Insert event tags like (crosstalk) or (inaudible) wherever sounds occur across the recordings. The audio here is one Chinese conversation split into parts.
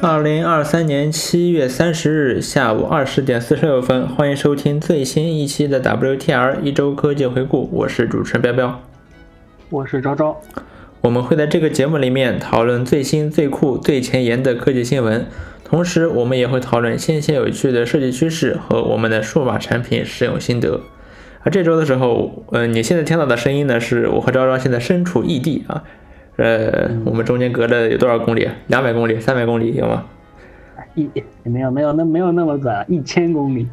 二零二三年七月三十日下午二十点四十六分，欢迎收听最新一期的 WTR 一周科技回顾，我是主持人彪彪，我是昭昭。我们会在这个节目里面讨论最新、最酷、最前沿的科技新闻，同时我们也会讨论新鲜有趣的设计趋势和我们的数码产品使用心得。而这周的时候，呃，你现在听到的声音呢，是我和昭昭现在身处异地啊。呃，我们中间隔着有多少公里？两百公里、三百公里有吗？一没有没有那没有那么短，一千公里。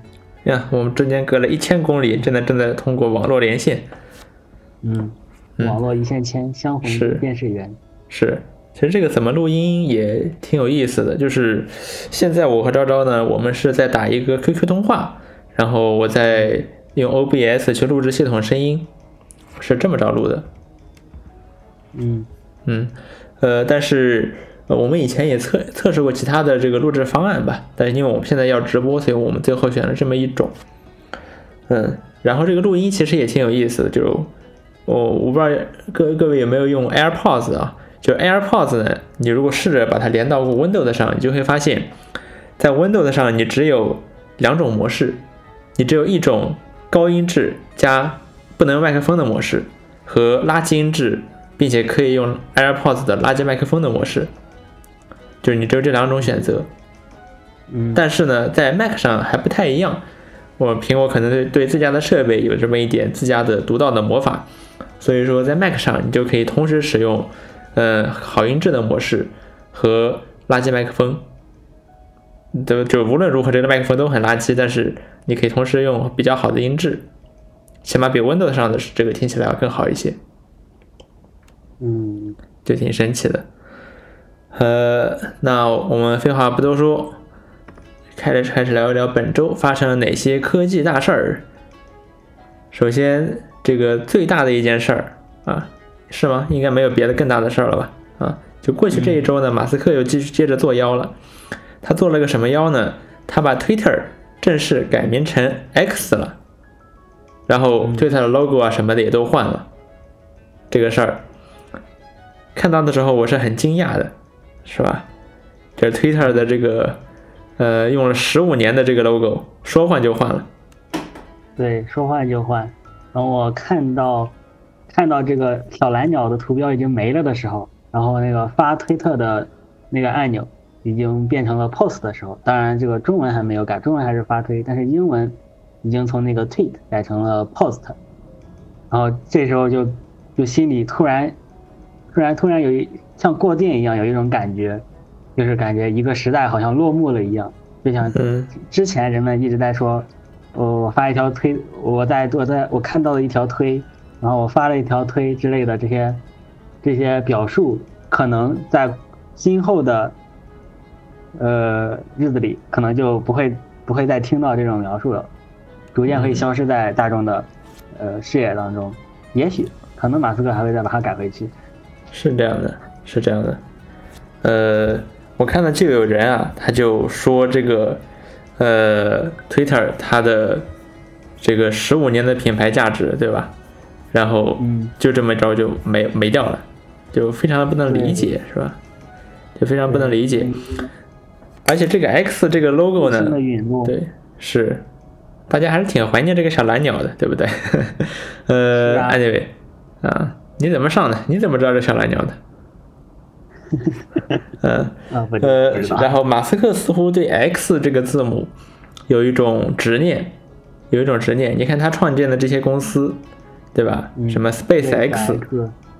呀，我们中间隔了一千公里，现在正在通过网络连线。嗯，网络一线牵，相逢便是缘。是，其实这个怎么录音也挺有意思的。就是现在我和昭昭呢，我们是在打一个 QQ 通话，然后我在用 OBS 去录制系统声音，是这么着录的。嗯。嗯，呃，但是呃我们以前也测测试过其他的这个录制方案吧，但是因为我们现在要直播，所以我们最后选了这么一种。嗯，然后这个录音其实也挺有意思的，就我我不知道各各位有没有用 AirPods 啊？就 AirPods 呢，你如果试着把它连到过 Windows 上，你就会发现，在 Windows 上你只有两种模式，你只有一种高音质加不能麦克风的模式和垃圾音质。并且可以用 AirPods 的垃圾麦克风的模式，就是你只有这两种选择。嗯，但是呢，在 Mac 上还不太一样。我苹果可能对对自家的设备有这么一点自家的独到的魔法，所以说在 Mac 上你就可以同时使用，呃，好音质的模式和垃圾麦克风。就就无论如何，这个麦克风都很垃圾，但是你可以同时用比较好的音质，起码比 Windows 上的这个听起来要更好一些。嗯，就挺神奇的。呃，那我们废话不多说，开始开始聊一聊本周发生了哪些科技大事儿。首先，这个最大的一件事儿啊，是吗？应该没有别的更大的事儿了吧？啊，就过去这一周呢，马斯克又继续接着做妖了。他做了个什么妖呢？他把 Twitter 正式改名成 X 了，然后 Twitter 的 logo 啊什么的也都换了。这个事儿。看到的时候我是很惊讶的，是吧？这 Twitter 的这个，呃，用了十五年的这个 logo，说换就换了。对，说换就换。等我看到看到这个小蓝鸟的图标已经没了的时候，然后那个发推特的那个按钮已经变成了 post 的时候，当然这个中文还没有改，中文还是发推，但是英文已经从那个 tweet 改成了 post。然后这时候就就心里突然。突然，突然有一像过电一样，有一种感觉，就是感觉一个时代好像落幕了一样。就像之前人们一直在说，我发一条推，我在我在我看到了一条推，然后我发了一条推之类的这些这些表述，可能在今后的呃日子里，可能就不会不会再听到这种描述了，逐渐会消失在大众的呃视野当中。也许，可能马斯克还会再把它改回去。是这样的，是这样的，呃，我看到就有人啊，他就说这个，呃，Twitter 它的这个十五年的品牌价值，对吧？然后就这么着就没没掉了，就非常的不能理解，是吧？就非常不能理解。而且这个 X 这个 logo 呢，对，是，大家还是挺怀念这个小蓝鸟的，对不对？(laughs) 呃，anyway，啊。你怎么上的？你怎么知道这小蓝鸟的？(laughs) 嗯呃，然后马斯克似乎对 X 这个字母有一种执念，有一种执念。你看他创建的这些公司，对吧？什么 Space X，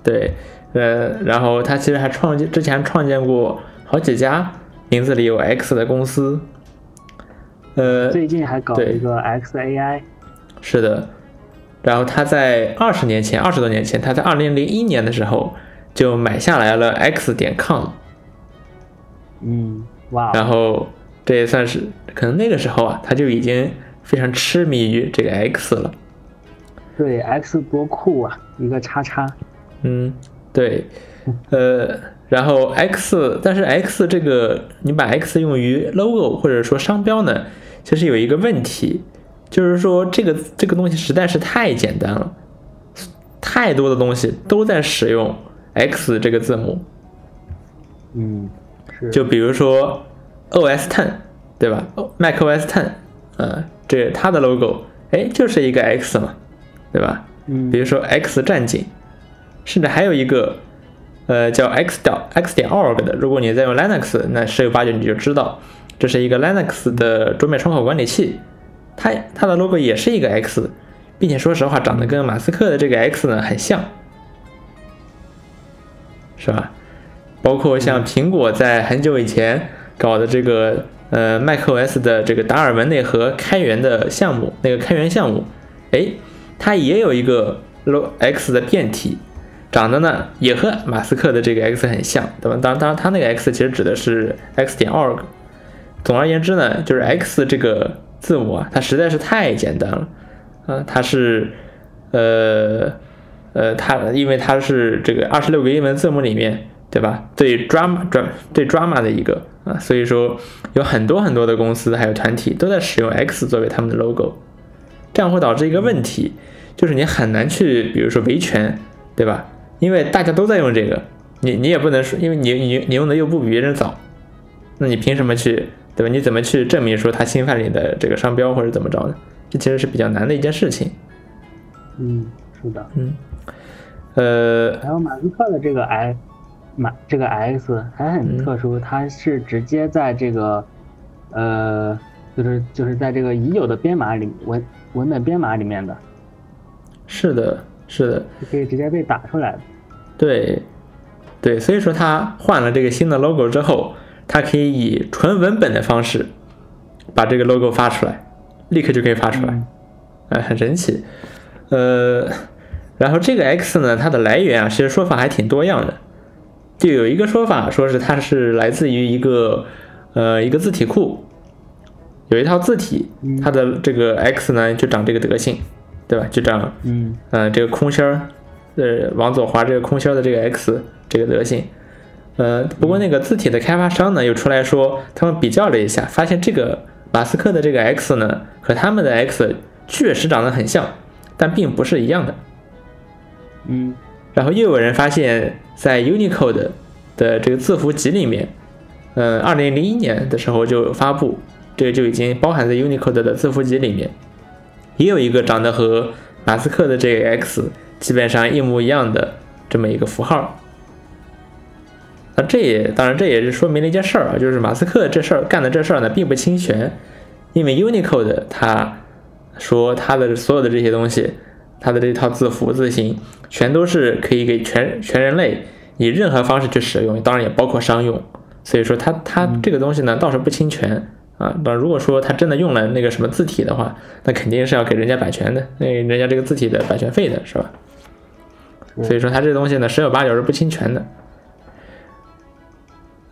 对，呃，然后他其实还创建之前创建过好几家名字里有 X 的公司，呃，最近还搞了一个 XAI，是的。然后他在二十年前，二十多年前，他在二零零一年的时候就买下来了 X 点 com。嗯，哇。然后这也算是可能那个时候啊，他就已经非常痴迷于这个 X 了。对，X 多酷啊，一个叉叉。嗯，对，呃，然后 X，但是 X 这个你把 X 用于 logo 或者说商标呢，其实有一个问题。就是说，这个这个东西实在是太简单了，太多的东西都在使用 X 这个字母。嗯，是。就比如说，OS Ten，对吧？Mac OS Ten，呃，这它的 logo，哎，就是一个 X 嘛，对吧？嗯比如说 X 战警，甚至还有一个呃叫 X 点 X 点 org 的，如果你在用 Linux，那十有八九你就知道，这是一个 Linux 的桌面窗口管理器，它它的 logo 也是一个 X，并且说实话长得跟马斯克的这个 X 呢很像，是吧？包括像苹果在很久以前搞的这个呃 macOS 的这个达尔文内核开源的项目，那个开源项目，哎，它也有一个 lo X 的变体，长得呢也和马斯克的这个 X 很像，对吧？当然，当然，它那个 X 其实指的是 X 点 org。总而言之呢，就是 X 这个字母啊，它实在是太简单了，啊，它是呃呃，它因为它是这个二十六个英文字母里面，对吧？最 drama 专最 drama 的一个啊，所以说有很多很多的公司还有团体都在使用 X 作为他们的 logo，这样会导致一个问题，就是你很难去，比如说维权，对吧？因为大家都在用这个，你你也不能说，因为你你你用的又不比别人早，那你凭什么去，对吧？你怎么去证明说他侵犯你的这个商标或者怎么着呢？这其实是比较难的一件事情。嗯，是的。嗯，呃，还有马斯克的这个 X，马这个 X 还很特殊，它是直接在这个呃，就是就是在这个已有的编码里文文本编码里面的，是的，是的，可以直接被打出来的。对，对，所以说他换了这个新的 logo 之后，它可以以纯文本的方式把这个 logo 发出来，立刻就可以发出来，嗯哎，很神奇。呃，然后这个 X 呢，它的来源啊，其实说法还挺多样的。就有一个说法说是它是来自于一个呃一个字体库，有一套字体，它的这个 X 呢就长这个德性，对吧？就长嗯呃，这个空心儿，呃，往左滑这个空心儿的这个 X 这个德性，呃，不过那个字体的开发商呢又出来说，他们比较了一下，发现这个马斯克的这个 X 呢和他们的 X 确实长得很像，但并不是一样的。嗯然后又有人发现，在 Unicode 的这个字符集里面，呃，二零零一年的时候就发布，这个就已经包含在 Unicode 的字符集里面，也有一个长得和马斯克的这个 X 基本上一模一样的这么一个符号。那这也当然这也是说明了一件事儿啊，就是马斯克这事儿干的这事儿呢并不侵权，因为 Unicode 它说它的所有的这些东西，它的这套字符字形全都是可以给全全人类以任何方式去使用，当然也包括商用。所以说它它这个东西呢倒是不侵权啊。那如果说他真的用了那个什么字体的话，那肯定是要给人家版权的，那人家这个字体的版权费的是吧？所以说它这东西呢十有八九是不侵权的。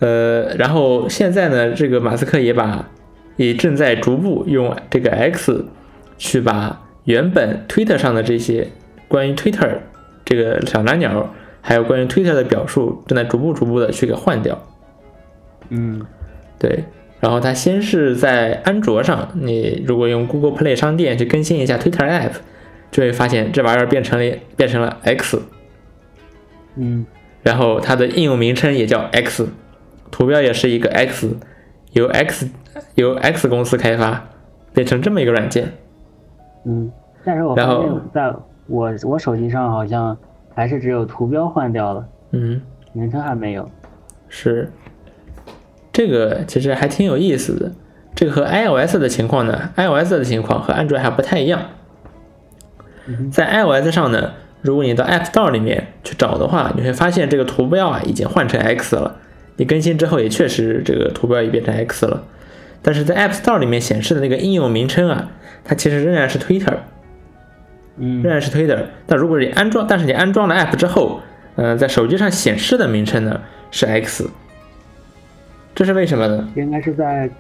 呃，然后现在呢，这个马斯克也把也正在逐步用这个 X 去把原本 Twitter 上的这些关于 Twitter 这个小蓝鸟，还有关于 Twitter 的表述，正在逐步逐步的去给换掉。嗯。对，然后它先是在安卓上，你如果用 Google Play 商店去更新一下 Twitter App，就会发现这玩意儿变成了变成了 X，嗯。然后它的应用名称也叫 X，图标也是一个 X，由 X 由 X 公司开发，变成这么一个软件。嗯，但是我发然后现在我我手机上好像还是只有图标换掉了，嗯，名称还没有。是，这个其实还挺有意思的。这个和 iOS 的情况呢，iOS 的情况和安卓还不太一样。在 iOS 上呢，如果你到 App Store 里面去找的话，你会发现这个图标啊已经换成 X 了。你更新之后也确实这个图标也变成 X 了，但是在 App Store 里面显示的那个应用名称啊，它其实仍然是 Twitter，嗯。仍然是 Twitter。但如果你安装，但是你安装了 App 之后，呃，在手机上显示的名称呢是 X，这是为什么呢？应该是在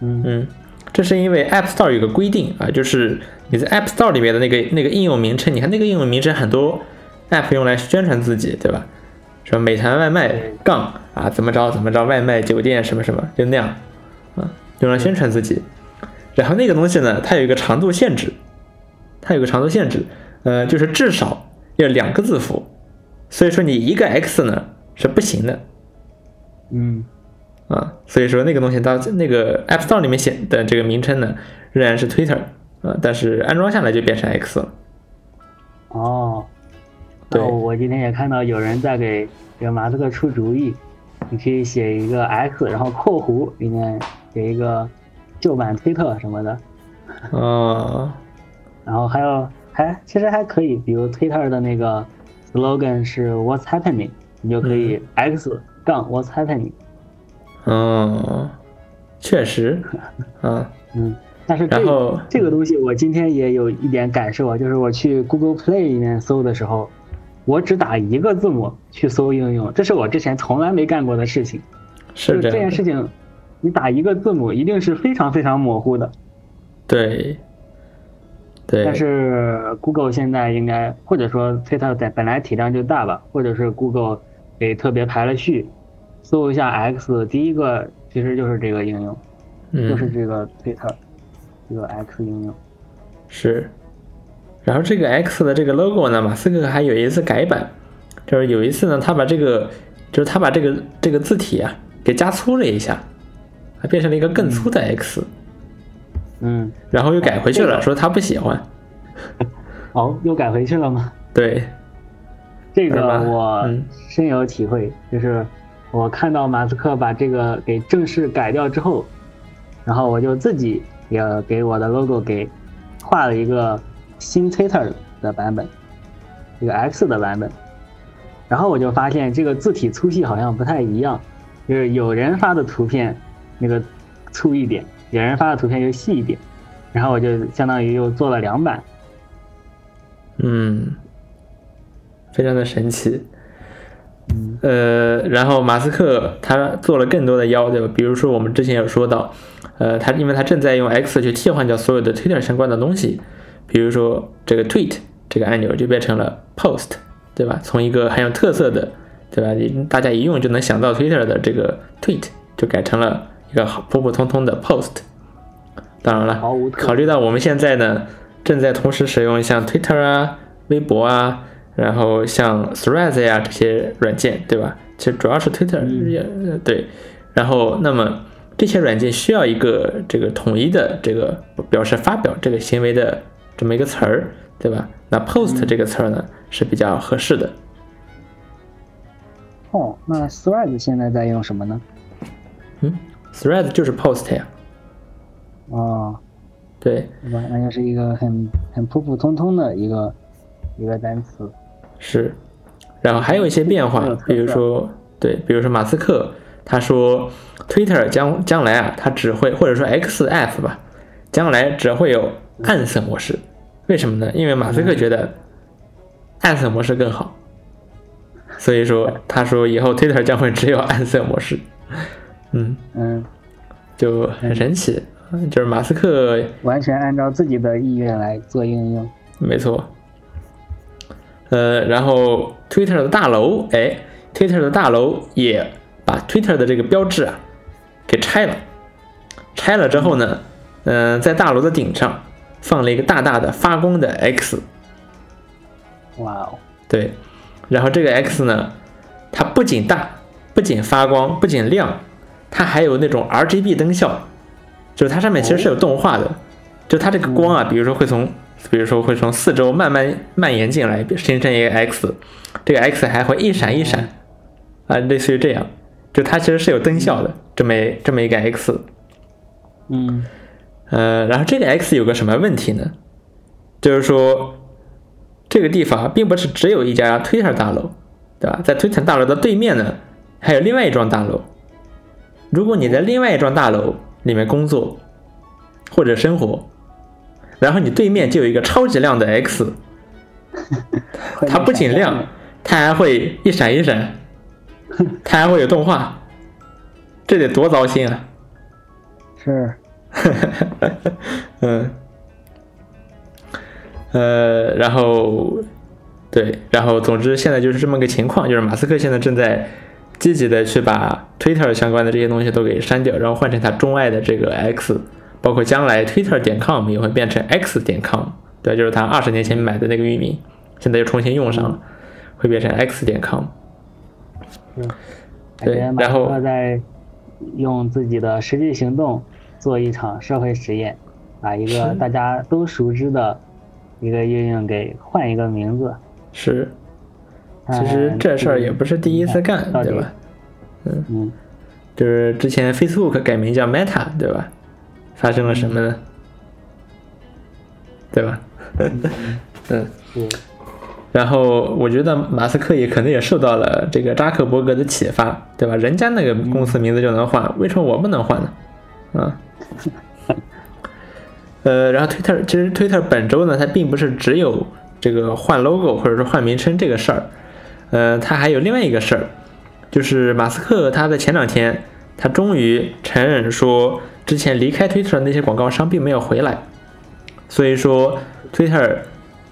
嗯。嗯，这是因为 App Store 有个规定啊，就是你在 App Store 里面的那个那个应用名称，你看那个应用名称很多 App 用来宣传自己，对吧？什么美团外卖杠啊，怎么着怎么着，外卖酒店什么什么，就那样啊，用来宣传自己。然后那个东西呢，它有一个长度限制，它有个长度限制，呃，就是至少要两个字符，所以说你一个 X 呢是不行的。嗯啊，所以说那个东西到那个 App Store 里面写的这个名称呢，仍然是 Twitter 啊，但是安装下来就变成 X 了。哦，对那我今天也看到有人在给这个马斯克出主意，你可以写一个 X，然后括弧里面写一个旧版推特什么的，嗯，(laughs) 然后还有还其实还可以，比如 Twitter 的那个 slogan 是 What's happening，你就可以 X 杠 What's happening。嗯，确实，(laughs) 嗯，嗯，但是这然后这个东西我今天也有一点感受啊，就是我去 Google Play 里面搜的时候，我只打一个字母去搜应用，这是我之前从来没干过的事情。是这这，件事情，你打一个字母一定是非常非常模糊的。对，对，但是 Google 现在应该，或者说 Twitter 在本来体量就大吧，或者是 Google 给特别排了序，搜一下 X，第一个其实就是这个应用，就是嗯，这个 Twitter 这个 X 应用。是。然后这个 X 的这个 logo 呢，马斯克还有一次改版，就是有一次呢，他把这个，就是他把这个这个字体啊给加粗了一下，还变成了一个更粗的 X，、嗯，然后又改回去了，这个。说他不喜欢。(laughs) 哦，又改回去了吗？对，这个我嗯。深有体会，就是我看到马斯克把这个给正式改掉之后，然后我就自己也给我的 logo 给画了一个新 Twitter 的版本，一个 X 的版本，然后我就发现这个字体粗细好像不太一样，就是有人发的图片那个粗一点，有人发的图片又细一点，然后我就相当于又做了两版。嗯，非常的神奇。嗯呃，然后马斯克他做了更多的妖，对吧？比如说我们之前有说到，呃，他因为他正在用 X 去替换掉所有的 Twitter 相关的东西，比如说这个 Tweet 这个按钮就变成了 Post，对吧？从一个很有特色的，对吧？你大家一用就能想到 Twitter 的这个 Tweet，就改成了一个普普通通的 Post。当然了，考虑到我们现在呢正在同时使用像 Twitter 啊、微博啊，然后像 Threads 呀、这些软件，对吧？其实主要是 Twitter，、对。然后，那么这些软件需要一个这个统一的这个表示发表这个行为的这么一个词儿，对吧？那 Post 这个词儿呢是比较合适的。哦，那 Threads 现在在用什么呢？嗯，Threads 就是 Post 呀，哦，对，对吧，那就是一个很很普普通通的一个一个单词。是，然后还有一些变化比如说对，比如说马斯克他说，Twitter 将将来啊，它只会或者说 XF 吧，将来只会有暗色模式。为什么呢？因为马斯克觉得暗色模式更好，所以说他说以后 Twitter 将会只有暗色模式。嗯，嗯，就很神奇，就是马斯克完全按照自己的意愿来做应用。没错。呃，然后 Twitter 的大楼，哎，Twitter 的大楼也把 Twitter 的这个标志啊给拆了。拆了之后呢，嗯、在大楼的顶上放了一个大大的发光的 X，哇哦，对，然后这个 X 呢，它不仅大，不仅发光，不仅亮，它还有那种 RGB 灯效，就是它上面其实是有动画的，就它这个光啊，比如说会从，比如说会从四周慢慢蔓延进来，形成一个 X，这个 X 还会一闪一闪，啊，类似于这样，就它其实是有灯效的，这么这么一个 X，嗯呃，然后这个 X 有个什么问题呢？就是说，这个地方并不是只有一家 Twitter 大楼，对吧？在 Twitter 大楼的对面呢，还有另外一幢大楼。如果你在另外一幢大楼里面工作或者生活，然后你对面就有一个超级亮的 X，(laughs) 它不仅亮，它还会一闪一闪，(laughs) 它还会有动画，这得多糟心啊！是 (laughs) 嗯，呃，然后对，然后总之现在就是这么个情况，就是马斯克现在正在积极的去把 Twitter 相关的这些东西都给删掉，然后换成他钟爱的这个 X，包括将来 Twitter 点 com 也会变成 X 点 com，对，就是他二十年前买的那个域名，现在又重新用上了，会变成 X 点 com。嗯。对然后克在用自己的实际行动做一场社会实验，把一个大家都熟知的一个应用给换一个名字。是，其实这事儿也不是第一次干，对吧？嗯嗯，就是之前 Facebook 改名叫 Meta，对吧？发生了什么呢？对吧？嗯，(laughs) 嗯，然后我觉得马斯克也可能也受到了这个扎克伯格的启发，对吧？人家那个公司名字就能换，为什么我不能换呢？啊，(laughs) 呃，然后 Twitter 其实 Twitter 本周呢，它并不是只有这个换 logo 或者说换名称这个事儿，呃，它还有另外一个事儿，就是马斯克他在前两天他终于承认说，之前离开 Twitter 的那些广告商并没有回来，所以说 Twitter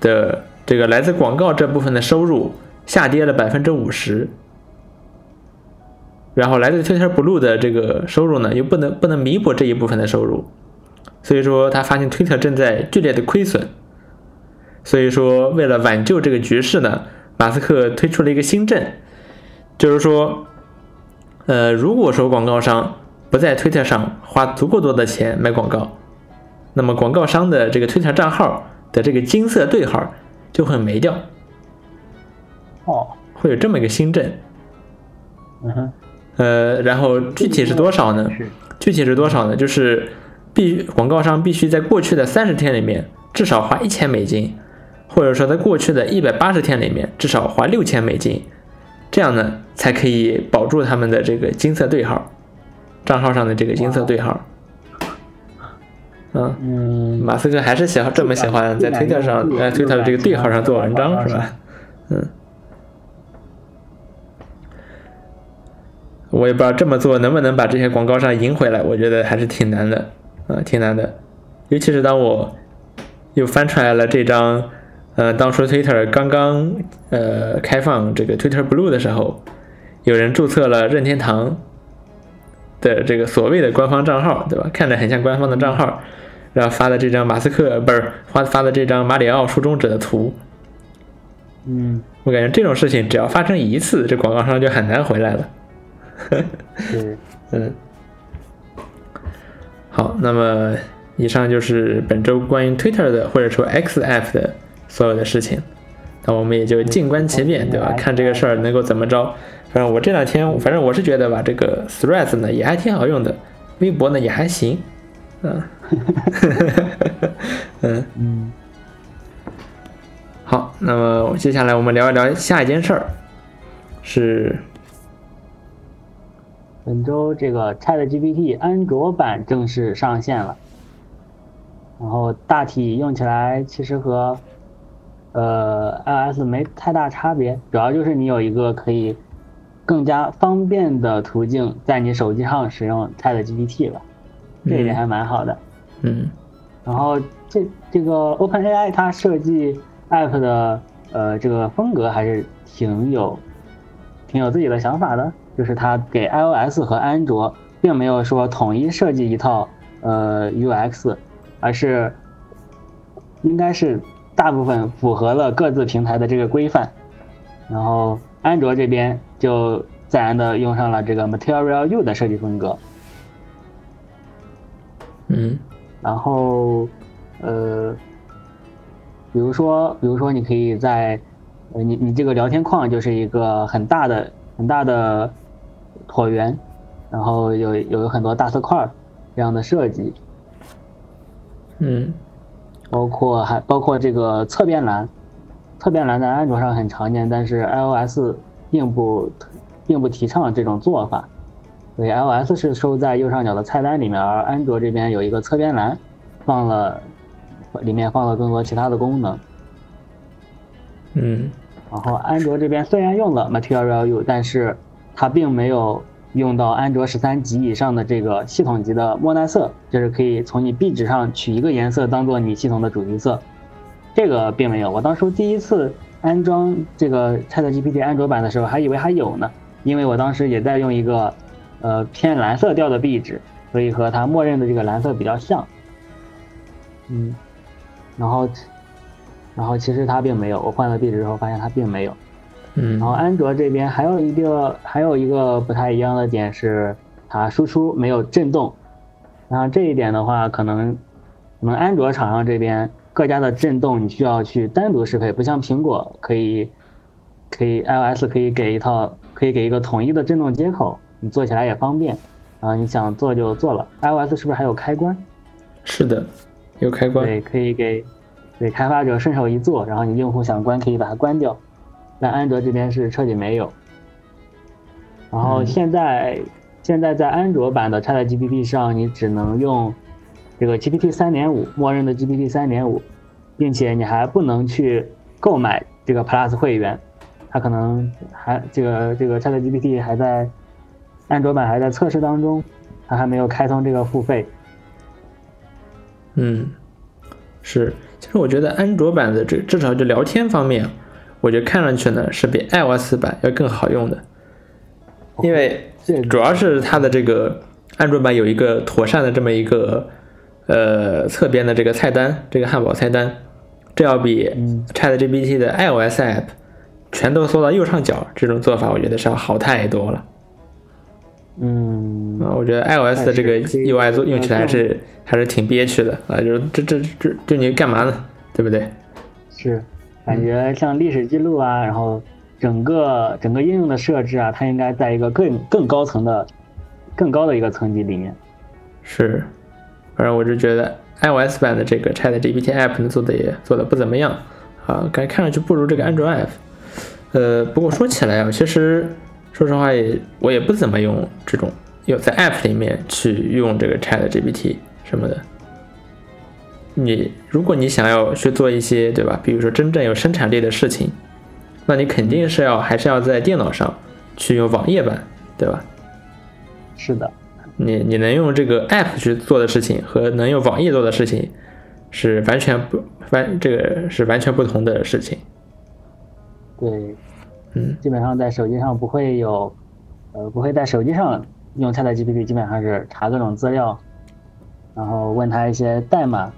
的这个来自广告这部分的收入下跌了百分之五十，然后来自 Twitter Blue 的这个收入呢，又不能不能弥补这一部分的收入，所以说他发现 Twitter 正在剧烈的亏损，所以说为了挽救这个局势呢，马斯克推出了一个新政，就是说，呃，如果说广告商不在 Twitter 上花足够多的钱买广告，那么广告商的这个 Twitter 账号的这个金色对号就会没掉，哦，会有这么一个新政。嗯哼，呃，然后具体是多少呢？具体是多少呢？就是必广告商必须在过去的三十天里面至少花一千美金，或者说在过去的一百八十天里面至少花六千美金，这样呢才可以保住他们的这个金色对号，账号上的这个金色对号。嗯，嗯，马斯克还是喜欢这么喜欢在推特上，在推特的这个对号上做文章是吧？嗯，我也不知道这么做能不能把这些广告商赢回来，我觉得还是挺难的，啊、挺难的。尤其是当我又翻出来了这张，呃，当初 Twitter 刚刚呃开放这个 Twitter Blue 的时候，有人注册了任天堂的这个所谓的官方账号，对吧？看着很像官方的账号，然后发的这张马斯克不是发发的这张马里奥竖中指的图，嗯，我感觉这种事情只要发生一次，这广告商就很难回来了。是，(laughs) 嗯，好，那么以上就是本周关于 Twitter 的或者说 X App 的所有的事情，那我们也就静观其变，对吧？看这个事儿能够怎么着。反正我这两天，反正我是觉得吧，这个 Threads 呢也还挺好用的，微博呢也还行，嗯，(laughs) 嗯，嗯，好，那么接下来我们聊一聊下一件事儿，是本周这个 ChatGPT 安卓版正式上线了，然后大体用起来其实和呃 iOS 没太大差别，主要就是你有一个可以更加方便的途径在你手机上使用 ChatGPT 了，这一点还蛮好的。嗯然后这这个 OpenAI 它设计 App 的呃这个风格还是挺有挺有自己的想法的，就是它给 iOS 和安卓并没有说统一设计一套呃 UX，而是应该是大部分符合了各自平台的这个规范。然后安卓这边就自然的用上了这个 Material U 的设计风格。嗯然后，呃，比如说，比如说，你可以在，呃，你你这个聊天框就是一个很大的很大的椭圆，然后有有很多大色块儿这样的设计，嗯包括还包括这个侧边栏，侧边栏在安卓上很常见，但是 iOS 并不并不提倡这种做法。所以 iOS 是收在右上角的菜单里面，而安卓这边有一个侧边栏，放了里面放了更多其他的功能。嗯然后安卓这边虽然用了 Material U，但是它并没有用到安卓十三级以上的这个系统级的莫奈色，就是可以从你壁纸上取一个颜色当做你系统的主题色，这个并没有。我当初第一次安装这个 ChatGPT 安卓版的时候，还以为还有呢，因为我当时也在用一个呃偏蓝色调的壁纸，所以和它默认的这个蓝色比较像。嗯，然后然后其实它并没有，我换了壁纸之后发现它并没有。嗯然后安卓这边还有一个还有一个不太一样的点是，它输出没有震动。然后这一点的话，可能可能安卓厂商这边各家的震动你需要去单独适配，不像苹果可以可以 iOS 可以给一套可以给一个统一的震动接口，你做起来也方便。然后，你想做就做了。iOS 是不是还有开关？是的，有开关。对，可以给给开发者顺手一做，然后你用户想关可以把它关掉。但安卓这边是彻底没有。然后现在现在在安卓版的 ChatGPT 上，你只能用这个 GPT 三点五，默认的 GPT 三点五，并且你还不能去购买这个 Plus 会员。它可能还这个这个 ChatGPT 还在。安卓版还在测试当中，它还没有开通这个付费。嗯，是，其实我觉得安卓版的这至少就聊天方面，我觉得看上去呢是比 iOS 版要更好用的，因为主要是它的这个安卓版有一个妥善的这么一个呃侧边的这个菜单，这个汉堡菜单，这要比 ChatGPT 的 iOS app 全都缩到右上角这种做法，我觉得是要好太多了。嗯啊，我觉得 iOS 的这个 UI 做用起来还是还是挺憋屈的啊，就是这这这这你干嘛呢？对不对？是，感觉像历史记录啊，然后整个整个应用的设置啊，它应该在一个更更高层的、更高的一个层级里面。是，反正我就觉得 iOS 版的这个 ChatGPT App 呢做的也做的不怎么样啊，感觉看上去不如这个安卓 App。呃，不过说起来啊，其实。说实话，也我也不怎么用这种有在 App 里面去用这个 Chat GPT 什么的。你如果你想要去做一些对吧，比如说真正有生产力的事情，那你肯定是要还是要在电脑上去用网页版，对吧？是的。你你能用这个 App 去做的事情和能用网页做的事情是完全不完，这个是完全不同的事情。对。嗯，基本上在手机上不会有，呃，不会在手机上用 ChatGPT，基本上是查各种资料，然后问他一些代码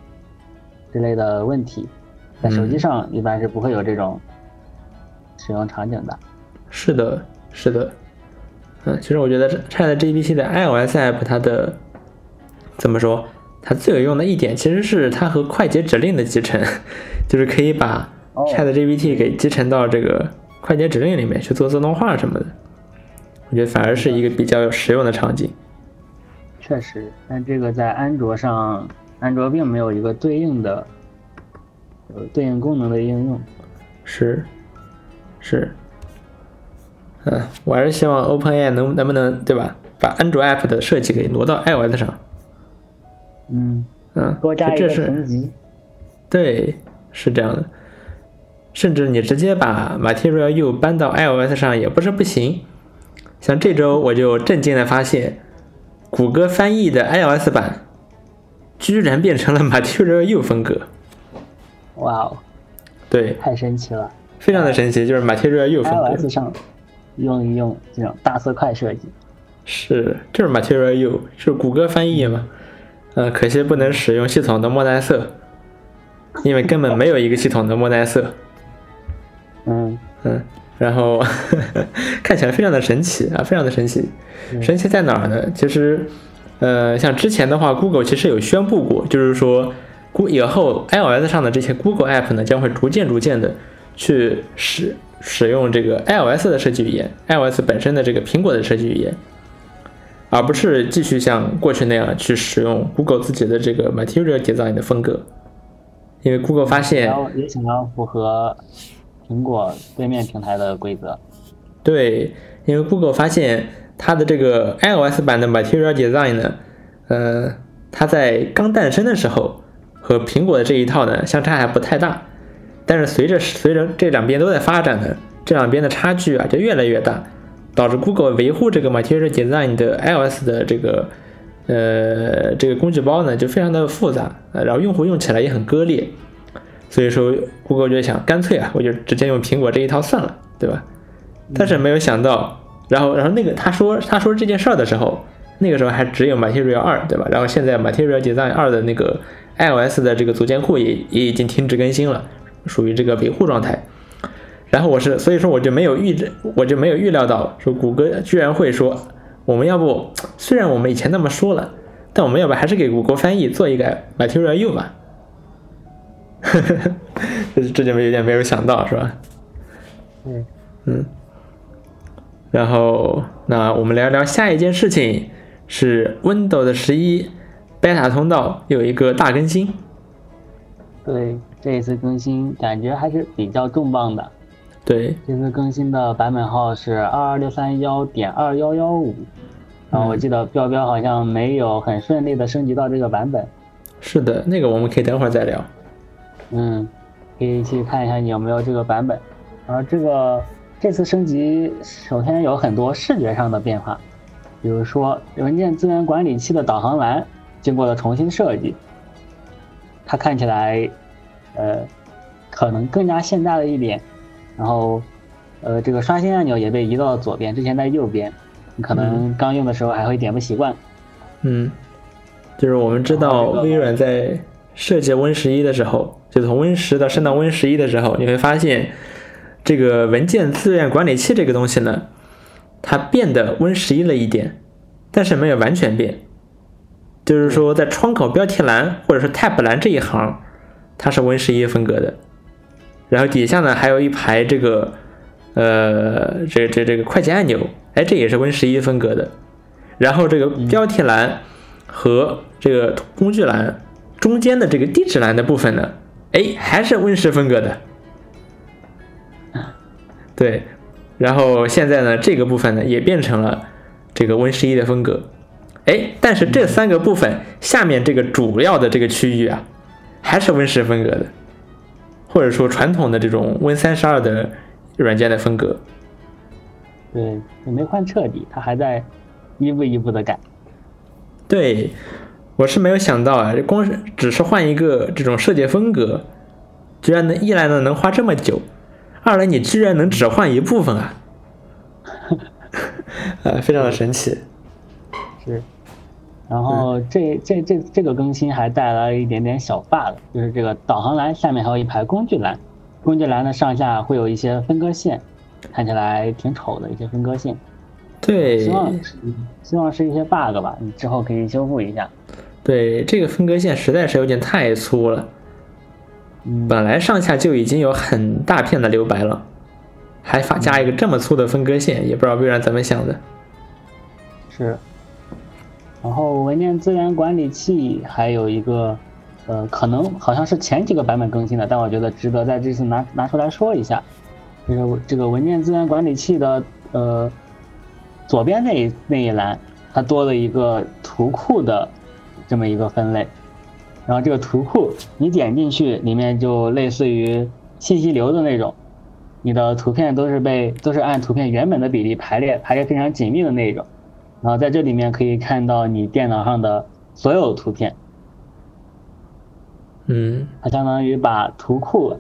之类的问题，在手机上一般是不会有这种使用场景的。是的，是的。嗯，其实我觉得 ChatGPT 的 iOS app 它的怎么说，它最有用的一点其实是它和快捷指令的集成，(laughs) 就是可以把 ChatGPT 给集成到这个。快捷指令里面去做自动化什么的，我觉得反而是一个比较实用的场景。确实，但这个在安卓上，安卓并没有一个对应的，呃，对应功能的应用。是，是，嗯，我还是希望 OpenAI 能能不能对吧，把安卓 App 的设计给挪到 iOS 上。嗯嗯，多加一个层级。对，是这样的。甚至你直接把 Material U 搬到 iOS 上也不是不行。像这周我就震惊的发现，谷歌翻译的 iOS 版居然变成了 Material U 风格。哇哦！对，太神奇了，非常的神奇，就是 Material U 风格。iOS 上用一用这种大色块设计。是，就是 Material U，是谷歌翻译嘛？呃，可惜不能使用系统的莫奈色，因为根本没有一个系统的莫奈色。嗯嗯，然后 (laughs) 看起来非常的神奇啊，非常的神奇。神奇在哪儿呢？其实，呃，像之前的话，Google 其实有宣布过，就是说，以后 iOS 上的这些 Google App 呢，将会逐渐逐渐的去使使用这个 iOS 的设计语言，iOS 本身的这个苹果的设计语言，而不是继续像过去那样去使用 Google 自己的这个 Material Design 的风格，因为 Google 发现也想要符合。苹果对面平台的规则，对，因为 Google 发现它的这个 iOS 版的 Material Design 呢，呃，它在刚诞生的时候和苹果的这一套呢相差还不太大，但是随着随着这两边都在发展呢，这两边的差距啊就越来越大，导致 Google 维护这个 Material Design 的 iOS 的这个呃这个工具包呢就非常的复杂，然后用户用起来也很割裂。所以说，Google 就想，干脆啊，我就直接用苹果这一套算了，对吧？但是没有想到，然后，然后那个他说他说这件事儿的时候，那个时候还只有 Material 二，对吧？然后现在 Material Design 二的那个 iOS 的这个组件库也也已经停止更新了，属于这个维护状态。然后我是，所以说我就没有预，我就没有预料到说谷歌居然会说，我们要不虽然我们以前那么说了，但我们要不还是给谷歌翻译做一个 Material U 吧？(laughs) 这这就有点没有想到是吧？嗯嗯。然后，那我们聊聊下一件事情，是 Windows 十一 Beta 通道有一个大更新。对，这一次更新感觉还是比较重磅的。对，这次更新的版本号是二二六三幺点二幺幺五，然后我记得标标好像没有很顺利的升级到这个版本。是的，那个我们可以等会儿再聊。嗯，可以去看一下你有没有这个版本。然后这个。这次升级首先有很多视觉上的变化，比如说文件资源管理器的导航栏经过了重新设计，它看起来，呃，可能更加现代了一点。然后，呃，这个刷新按钮也被移到了左边，之前在右边，你可能刚用的时候还会点不习惯。嗯，就是我们知道微软在设计 Win 十一的时候，就从 Win 十到升到 Win 十一的时候，你会发现。这个文件资源管理器这个东西呢，它变得 Win 十一了一点，但是没有完全变。就是说，在窗口标题栏或者是 Tab 栏这一行，它是 Win 十一风格的。然后底下呢还有一排这个，呃，这这这个快捷按钮，哎，这也是 Win 十一风格的。然后这个标题栏和这个工具栏中间的这个地址栏的部分呢，哎，还是 Win 十风格的。对，然后现在呢，这个部分呢也变成了这个 Win 十一的风格，哎，但是这三个部分下面这个主要的这个区域啊，还是 Win 十风格的，或者说传统的这种 Win 三十二的软件的风格。对，也没换彻底，它还在一步一步的改。对，我是没有想到啊，光是只是换一个这种设计风格，居然能一来呢能花这么久。二来，你居然能只换一部分啊！(laughs) 呃，非常的神奇。是。然后这这这这个更新还带来了一点点小 bug，就是这个导航栏下面还有一排工具栏，工具栏的上下会有一些分割线，看起来挺丑的一些分割线。对。希望希望是一些 bug 吧，你之后可以修复一下。对，这个分割线实在是有点太粗了。本来上下就已经有很大片的留白了，还发加一个这么粗的分割线，也不知道微软怎么想的。是。然后文件资源管理器还有一个，呃，可能好像是前几个版本更新的，但我觉得值得在这次拿拿出来说一下，就是这个文件资源管理器的呃左边那那一栏，它多了一个图库的这么一个分类。然后这个图库，你点进去，里面就类似于信息流的那种，你的图片都是被都是按图片原本的比例排列，排列非常紧密的那种。然后在这里面可以看到你电脑上的所有图片。嗯，它相当于把图库，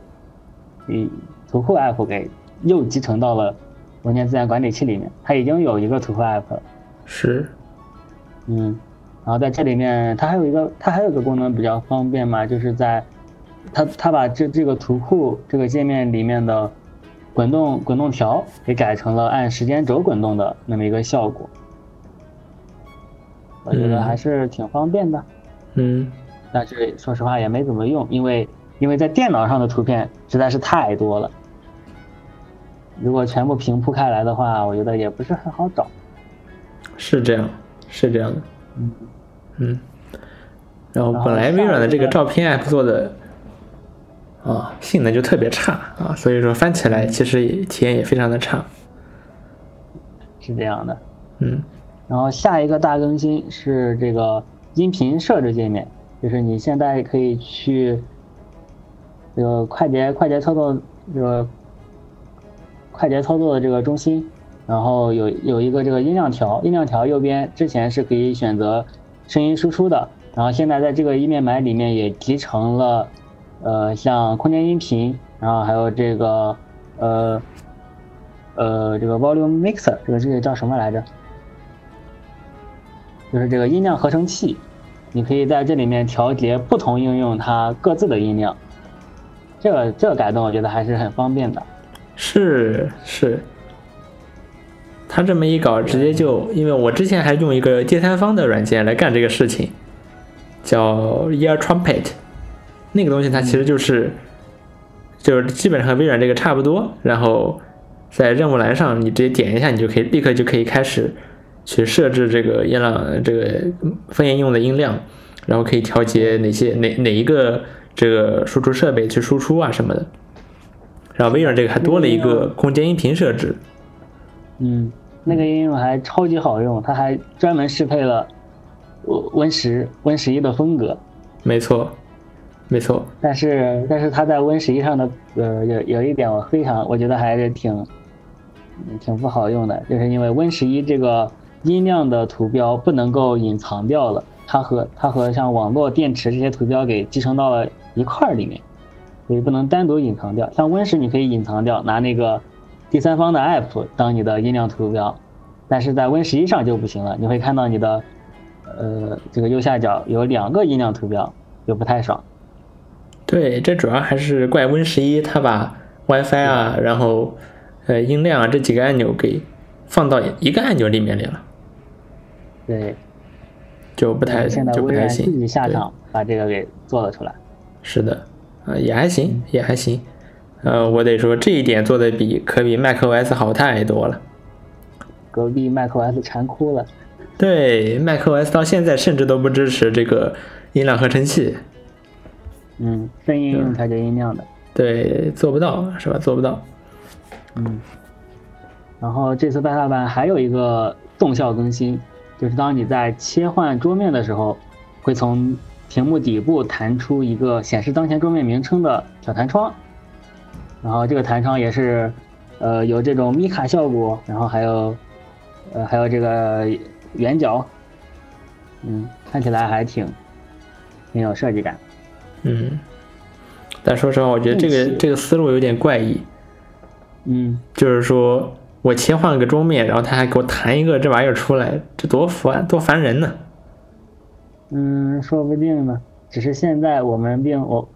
嗯，图库 app 给又集成到了文件资源管理器里面。它已经有一个图库 app 了。是。嗯。然后在这里面，它还有一个，它还有一个功能比较方便嘛，就是在，它它把这这个图库这个界面里面的滚动滚动条给改成了按时间轴滚动的那么一个效果，我觉得还是挺方便的。嗯，但是说实话也没怎么用，因为因为在电脑上的图片实在是太多了，如果全部平铺开来的话，我觉得也不是很好找。是这样，是这样的。嗯。嗯，然后本来微软的这个照片 app 做的啊，性能就特别差啊，所以说翻起来其实体验也非常的差。是这样的，嗯。然后下一个大更新是这个音频设置界面，就是你现在可以去这个快捷快捷操作这个快捷操作的这个中心，然后有有一个这个音量条，音量条右边之前是可以选择。声音输出的，然后现在在这个一面板里面也集成了，呃，像空间音频，然后还有这个，呃，呃，这个 Volume Mixer，这个这个叫什么来着？就是这个音量合成器，你可以在这里面调节不同应用它各自的音量。这个这个改动我觉得还是很方便的。是是。他这么一搞，直接就因为我之前还用一个第三方的软件来干这个事情，叫 Ear Trumpet，那个东西它其实就是、就是基本上和微软这个差不多，然后在任务栏上你直接点一下，你就可以立刻就可以开始去设置这个音量这个分音用的音量，然后可以调节哪些哪哪一个这个输出设备去输出啊什么的。然后微软这个还多了一个空间音频设置，嗯，那个应用还超级好用，它还专门适配了 Win 十 Win 十一的风格。没错，没错，但是但是它在 Win 十一上的呃有有一点我非常我觉得还是挺嗯挺不好用的，就是因为 Win 十一这个音量的图标不能够隐藏掉了，它和它和像网络、电池这些图标给集成到了一块儿里面，所以不能单独隐藏掉。像 Win 十你可以隐藏掉，拿那个第三方的 App 当你的音量图标，但是在 Win 十一上就不行了，你会看到你的呃这个右下角有两个音量图标，就不太爽。对，这主要还是怪 Win 十一它把 WiFi 啊，然后呃音量啊这几个按钮给放到一个按钮里面来了，对，就不太现在就不太微软自己行。下场把这个给做了出来。是的，啊、也还行，也还行。呃，我得说这一点做的比可比 macOS 好太多了。隔壁 macOS 馋哭了。对，macOS 到现在甚至都不支持这个音量合成器，嗯，声音用调节音量的。对，做不到是吧？做不到。嗯。然后这次 beta 版还有一个动效更新，就是当你在切换桌面的时候，会从屏幕底部弹出一个显示当前桌面名称的小弹窗。然后这个弹窗也是，呃，有这种米卡效果，然后还有，呃，还有这个圆角，嗯，看起来还挺，挺有设计感。嗯，但说实话，我觉得这个这个思路有点怪异。嗯，就是说我切换个桌面，然后他还给我弹一个这玩意儿出来，这多烦多烦人呢！嗯，说不定呢。只是现在我们并我，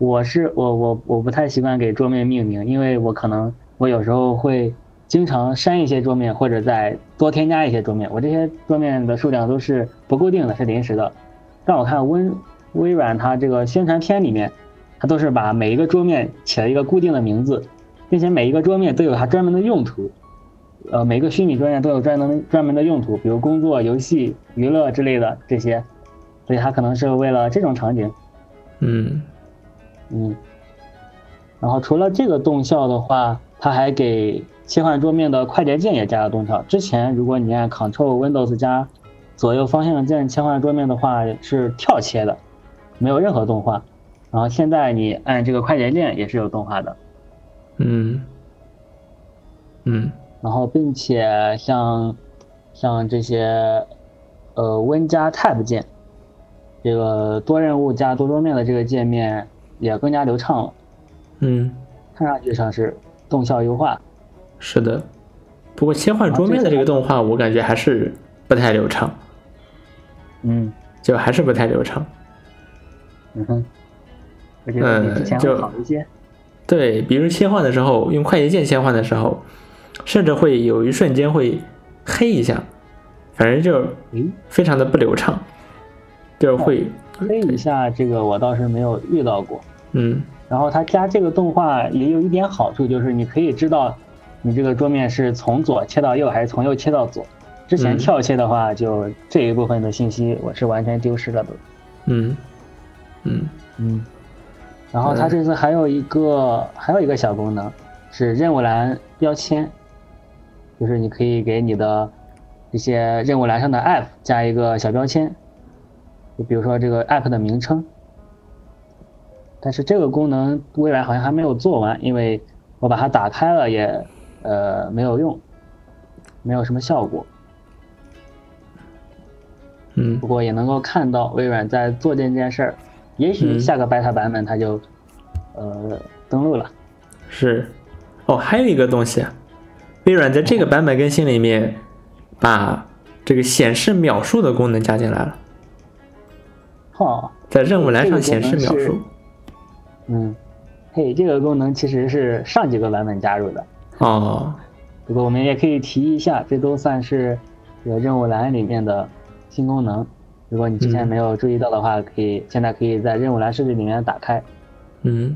我是我我我不太习惯给桌面命名，因为我可能我有时候会经常删一些桌面，或者再多添加一些桌面。我这些桌面的数量都是不固定的，是临时的。但我看微微软它这个宣传片里面，它都是把每一个桌面起了一个固定的名字，并且每一个桌面都有它专门的用途。呃，每个虚拟桌面都有专门专门的用途，比如工作、游戏、娱乐之类的这些，所以它可能是为了这种场景。嗯嗯，然后除了这个动效的话，它还给切换桌面的快捷键也加了动效。之前如果你按 Ctrl Windows 加左右方向键切换桌面的话是跳切的，没有任何动画。然后现在你按这个快捷键也是有动画的。嗯嗯然后并且像像这些呃 Win 加 Tab 键，这个多任务加多桌面的这个界面也更加流畅了，嗯，看上去像是动效优化。是的。不过切换桌面的这个动画，我感觉还是不太流畅，嗯就还是不太流畅。嗯哼，我觉得比之前会嗯就好一些。对，比如切换的时候，用快捷键切换的时候，甚至会有一瞬间会黑一下，反正就诶，非常的不流畅，就是会，黑一下这个我倒是没有遇到过。嗯然后它加这个动画也有一点好处，就是你可以知道你这个桌面是从左切到右还是从右切到左。之前嗯跳切的话，就这一部分的信息我是完全丢失了的。嗯嗯嗯，然后它这次还有一个还有一个小功能是任务栏标签，就是你可以给你的一些任务栏上的 app 加一个小标签，就比如说这个 app 的名称。但是这个功能微软好像还没有做完，因为我把它打开了也呃没有用，没有什么效果。嗯不过也能够看到微软在做这件事儿，也许嗯下个 beta 版本它就呃登录了。是。哦，还有一个东西啊，微软在这个版本更新里面把这个显示秒数的功能加进来了，哈，在任务栏上显示秒数。嗯，嘿，这个功能其实是上几个版本加入的。哦，不过我们也可以提一下，这都算是这个任务栏里面的新功能。如果你之前没有注意到的话，可以现在可以在任务栏设置里面打开。嗯，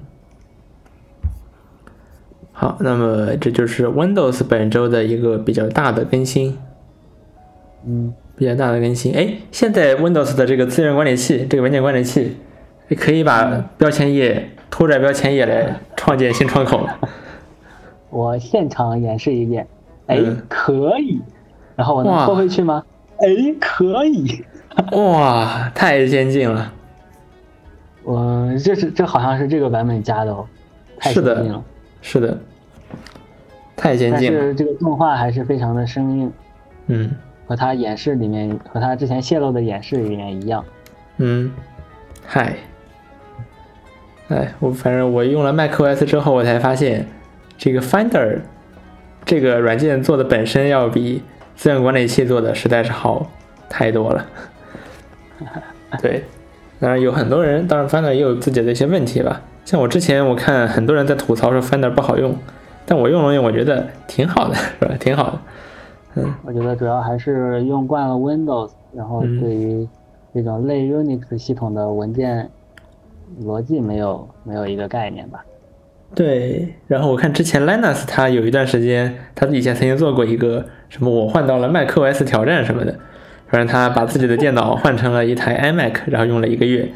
好，那么这就是 Windows 本周的一个比较大的更新。嗯，比较大的更新。哎，现在 Windows 的这个资源管理器，这个文件管理器，可以把标签页拖拽标签页来创建新窗口。(laughs) 我现场演示一遍。哎，嗯可以。然后我能拖回去吗？哎，可以。(laughs) 哇，太先进了！我这是这好像是这个版本加的哦，太是的先进了。是的，太先进了。但是这个动画还是非常的生硬，嗯和它演示里面和它之前泄露的演示里面一样。嗯，嗨，哎，我反正我用了 macOS 之后，我才发现这个 Finder 这个软件做的本身要比资源管理器做的实在是好太多了。对，当然有很多人，当然 Finder 也有自己的一些问题吧。像我之前我看很多人在吐槽说 Finder 不好用，但我用了用，我觉得挺好的，是吧？挺好的。我觉得主要还是用惯了 Windows，然后嗯对于这种类 Unix 系统的文件逻辑没有没有一个概念吧。对，然后我看之前 Linus 他有一段时间，他以前曾经做过一个什么我换到了 macOS 挑战什么的，反正他把自己的电脑换成了一台 iMac，然后用了一个月。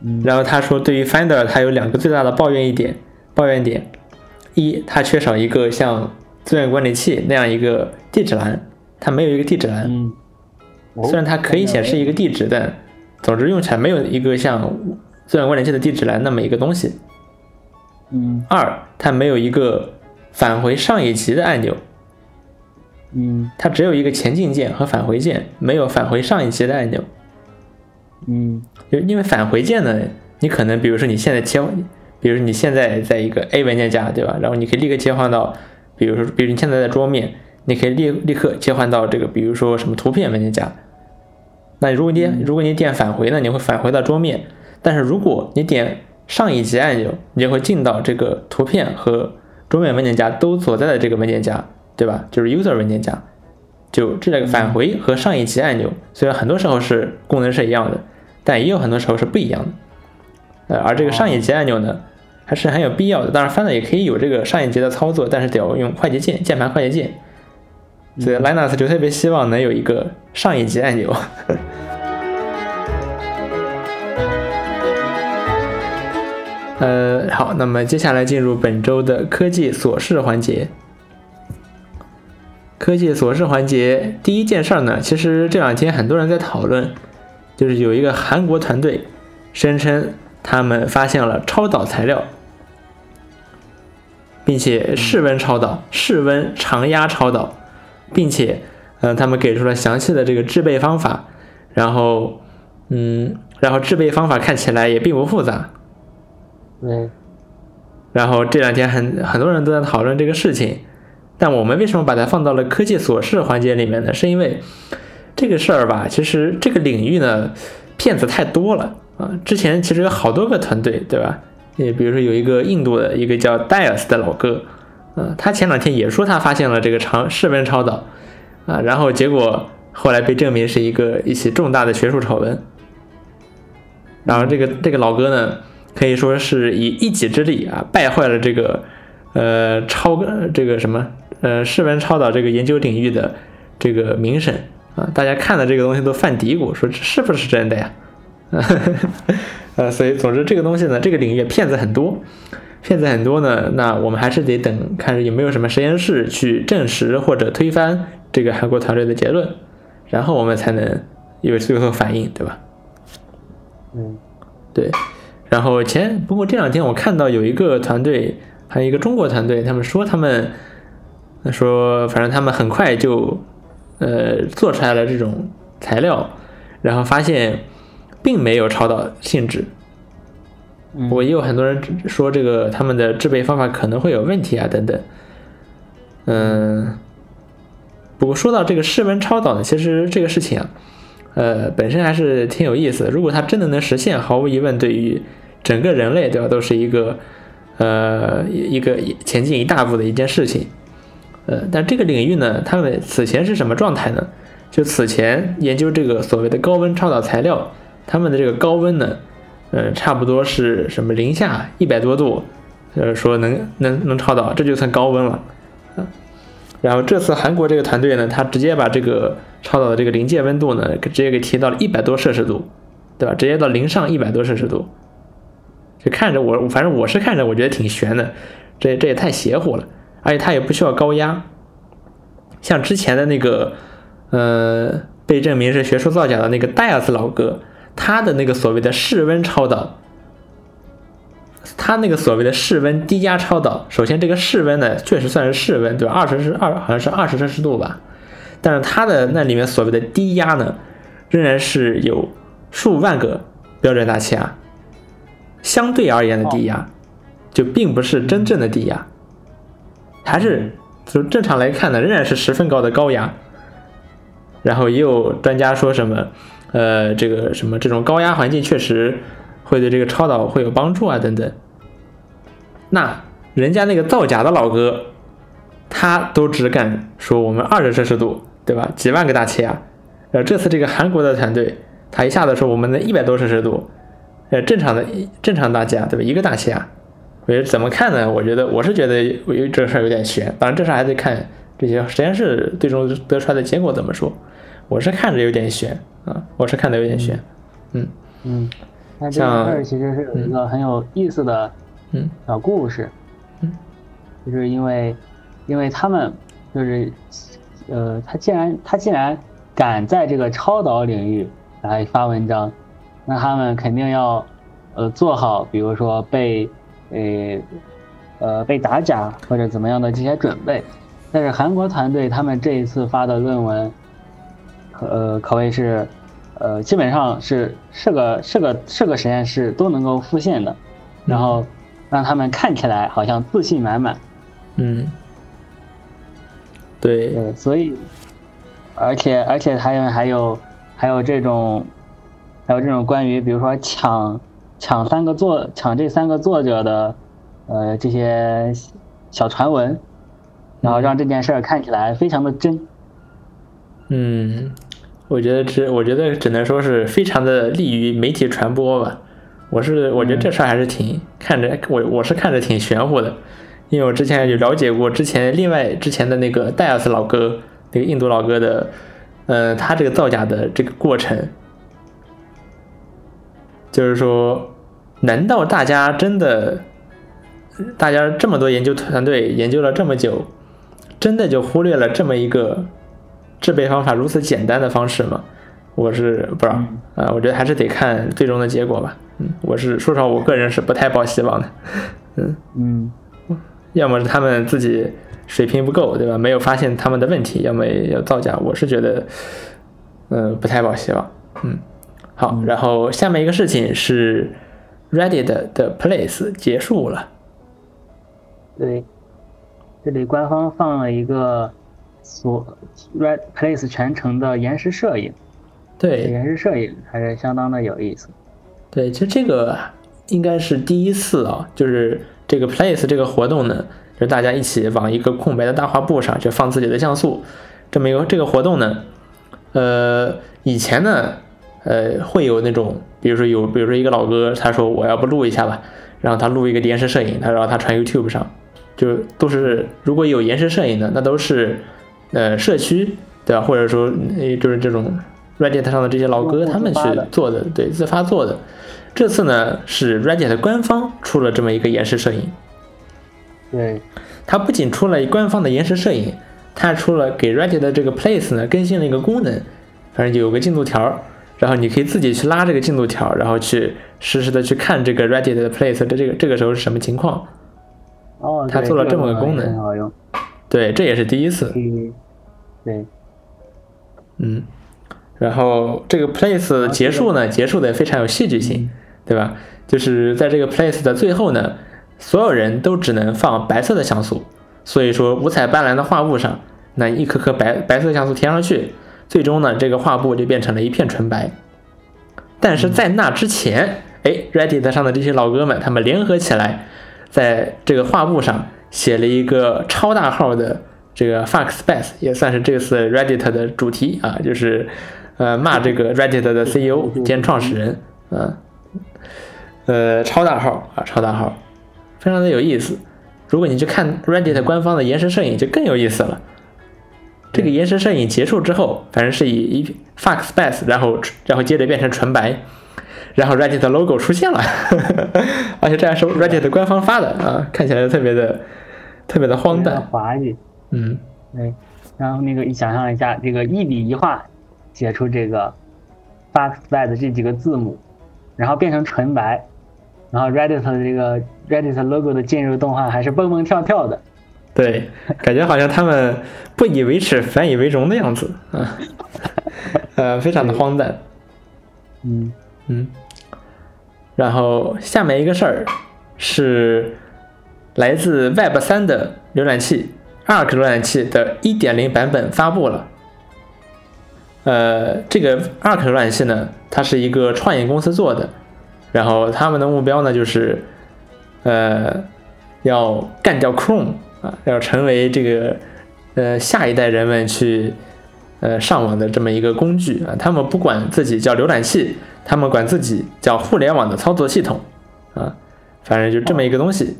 嗯然后他说，对于 Finder 他有两个最大的抱怨一点，抱怨点，一，他缺少一个像资源管理器那样一个地址栏，它没有一个地址栏。虽然它可以显示一个地址，但总之用起来没有一个像资源管理器的地址栏那么一个东西。嗯二，它没有一个返回上一级的按钮，嗯它只有一个前进键和返回键，没有返回上一级的按钮。嗯就因为返回键呢，你可能比如说你现在切换，比如你现在在一个 A 文件夹，对吧？然后你可以立刻切换到，比如说，比如你现在在桌面，你可以立立刻切换到这个，比如说什么图片文件夹。那如果你如果你点返回呢，你会返回到桌面，但是如果你点上一级按钮，你就会进到这个图片和桌面文件夹都所在的这个文件夹，对吧？就是 user 文件夹。就这两个返回和上一级按钮，虽然很多时候是功能是一样的，但也有很多时候是不一样的。呃，而这个上一级按钮呢，还是很有必要的。当然，Finder 也可以有这个上一级的操作，但是得要用快捷键，键盘快捷键。所以 Linux 就特别希望能有一个上一级按钮。呃，好，那么接下来进入本周的科技琐事环节。科技琐事环节，第一件事儿呢，其实这两天很多人在讨论，就是有一个韩国团队声称他们发现了超导材料，并且室温超导、室温常压超导，并且，呃，他们给出了详细的这个制备方法，然后，嗯，然后制备方法看起来也并不复杂，嗯，然后这两天很很多人都在讨论这个事情，但我们为什么把它放到了科技琐事环节里面呢？是因为这个事儿吧，其实这个领域呢，骗子太多了啊。之前其实有好多个团队，对吧？也比如说有一个印度的一个叫 Dias 的老哥，呃，他前两天也说他发现了这个长室温超导啊，然后结果后来被证明是一个一起重大的学术丑闻。然后这个这个老哥呢，可以说是以一己之力啊，败坏了这个呃超这个什么呃室温超导这个研究领域的这个名声啊，大家看了这个东西都犯嘀咕，说这是不是真的呀？(laughs) 呃，所以总之这个东西呢，这个领域骗子很多，骗子很多呢，那我们还是得等看有没有什么实验室去证实或者推翻这个韩国团队的结论，然后我们才能有最后反应，对吧？嗯对，然后前不过这两天我看到有一个团队，还有一个中国团队，他们说他们说反正他们很快就呃做出来了这种材料，然后发现并没有超导性质。我也有很多人说这个他们的制备方法可能会有问题啊等等。嗯，不过说到这个室温超导呢，其实这个事情啊，呃，本身还是挺有意思的。如果它真的能实现，毫无疑问，对于整个人类，对吧，都是一个呃一一个前进一大步的一件事情。呃，但这个领域呢，他们此前是什么状态呢？就此前研究这个所谓的高温超导材料，他们的这个高温呢，呃，差不多是什么零下一百多度，呃，说能能能超导，这就算高温了。然后这次韩国这个团队呢，他直接把这个超导的这个临界温度呢，直接给提到了一百多摄氏度，对吧？直接到零上一百多摄氏度，就看着我，反正我是看着我觉得挺悬的，这这也太邪乎了，而且它也不需要高压，像之前的那个，呃，被证明是学术造假的那个戴尔斯老哥，他的那个所谓的室温超导。它那个所谓的室温低压超导，首先这个室温呢，确实算是室温，对吧？二十是二，好像是二十摄氏度吧。但是它的那里面所谓的低压呢，仍然是有数万个标准大气压，相对而言的低压，就并不是真正的低压，还是就正常来看呢，仍然是十分高的高压。然后也有专家说什么，呃，这个什么这种高压环境确实。会对这个超导会有帮助啊，等等。那人家那个造假的老哥，他都只敢说我们二十摄氏度，对吧？几万个大气压。呃，这次这个韩国的团队，他一下子说我们的一百多摄氏度，呃，正常的正常大气压，对吧？一个大气压。我觉得怎么看呢？我觉得我是觉得有这事儿有点悬。当然这事儿还得看这些实验室最终得出来的结果怎么说。我是看着有点悬啊，我是看的有点悬。嗯嗯。那这个事儿其实是有一个很有意思的嗯小故事，嗯，就是因为，因为他们就是，呃，他既然他既然敢在这个超导领域来发文章，那他们肯定要，呃，做好比如说被，呃，呃被打假或者怎么样的这些准备。但是韩国团队他们这一次发的论文，呃，可谓是。呃，基本上是是个是个是个实验室都能够复现的，然后让他们看起来好像自信满满。嗯，对对，所以而且而且还有还有还有这种还有这种关于比如说抢抢三个作抢这三个作者的呃这些小传闻，然后让这件事儿看起来非常的真。嗯。我觉得只，我觉得只能说是非常的利于媒体传播吧。我是我觉得这事儿还是挺看着我我是看着挺玄乎的，因为我之前有了解过之前另外之前的那个戴尔斯老哥那个印度老哥的，呃，他这个造假的这个过程，就是说，难道大家真的，大家这么多研究团队研究了这么久，真的就忽略了这么一个？制备方法如此简单的方式吗？我是不知道啊，我觉得还是得看最终的结果吧。嗯，我是说实话，我个人是不太抱希望的。嗯嗯，(laughs) 要么是他们自己水平不够，对吧？没有发现他们的问题，要么要造假。我是觉得，嗯，不太抱希望。嗯，好，然后下面一个事情是 Reddit 的 Place 结束了。对，这里官方放了一个。所 Red Place 全程的延时摄影，对，延时摄影还是相当的有意思。对，其实这个应该是第一次啊，就是这个 Place 这个活动呢，就大家一起往一个空白的大画布上去放自己的像素，这么一个这个活动呢，呃，以前呢，呃，会有那种，比如说有，比如说一个老哥，他说我要不录一下吧，然后他录一个延时摄影，他然后他传 YouTube 上，就都是如果有延时摄影的，那都是。呃，社区对吧？或者说，就是这种 Reddit 上的这些老哥他们去做的，对，自发做的。这次呢，是 Reddit 官方出了这么一个延时摄影。对，它不仅出了官方的延时摄影，它出了给 Reddit 的这个 Place 呢更新了一个功能，反正就有个进度条，然后你可以自己去拉这个进度条，然后去实时的去看这个 Reddit 的 Place 的这个这个时候是什么情况。哦，它做了这么个功能，很好用。对，这也是第一次。嗯，对，嗯，然后这个 place 结束呢，结束的非常有戏剧性，对吧？就是在这个 place 的最后呢，所有人都只能放白色的像素，所以说五彩斑斓的画布上，那一颗颗白白色像素填上去，最终呢，这个画布就变成了一片纯白。但是在那之前，哎，Reddit 上的这些老哥们，他们联合起来，在这个画布上。写了一个超大号的这个 fuck space 也算是这次 Reddit 的主题啊，就是呃骂这个 Reddit 的 CEO 兼创始人啊，呃超大号啊超大号，非常的有意思。如果你去看 Reddit 官方的延时摄影，就更有意思了。这个延时摄影结束之后，反正是以一 fuck space，然后然后接着变成纯白，然后 Reddit 的 logo 出现了，(laughs) 而且这还是 Reddit 官方发的啊，看起来特别的特别的荒诞。滑稽。嗯，对，然后那个你想象一下，这个一笔一画写出这个 “fuck space” 这几个字母，然后变成纯白，然后 Reddit 的这个 Reddit logo 的进入动画还是蹦蹦跳跳的，对，感觉好像他们不以为耻反以为荣的样子啊，(laughs) 呃，非常的荒诞。嗯。嗯，然后下面一个事儿是来自 Web 三的浏览器。Arc 浏览器的1.0版本发布了。呃，这个 Arc 浏览器呢，它是一个创业公司做的，然后他们的目标呢，就是呃，要干掉 Chrome 啊，要成为这个呃下一代人们去呃上网的这么一个工具啊。他们不管自己叫浏览器，他们管自己叫互联网的操作系统啊，反正就这么一个东西。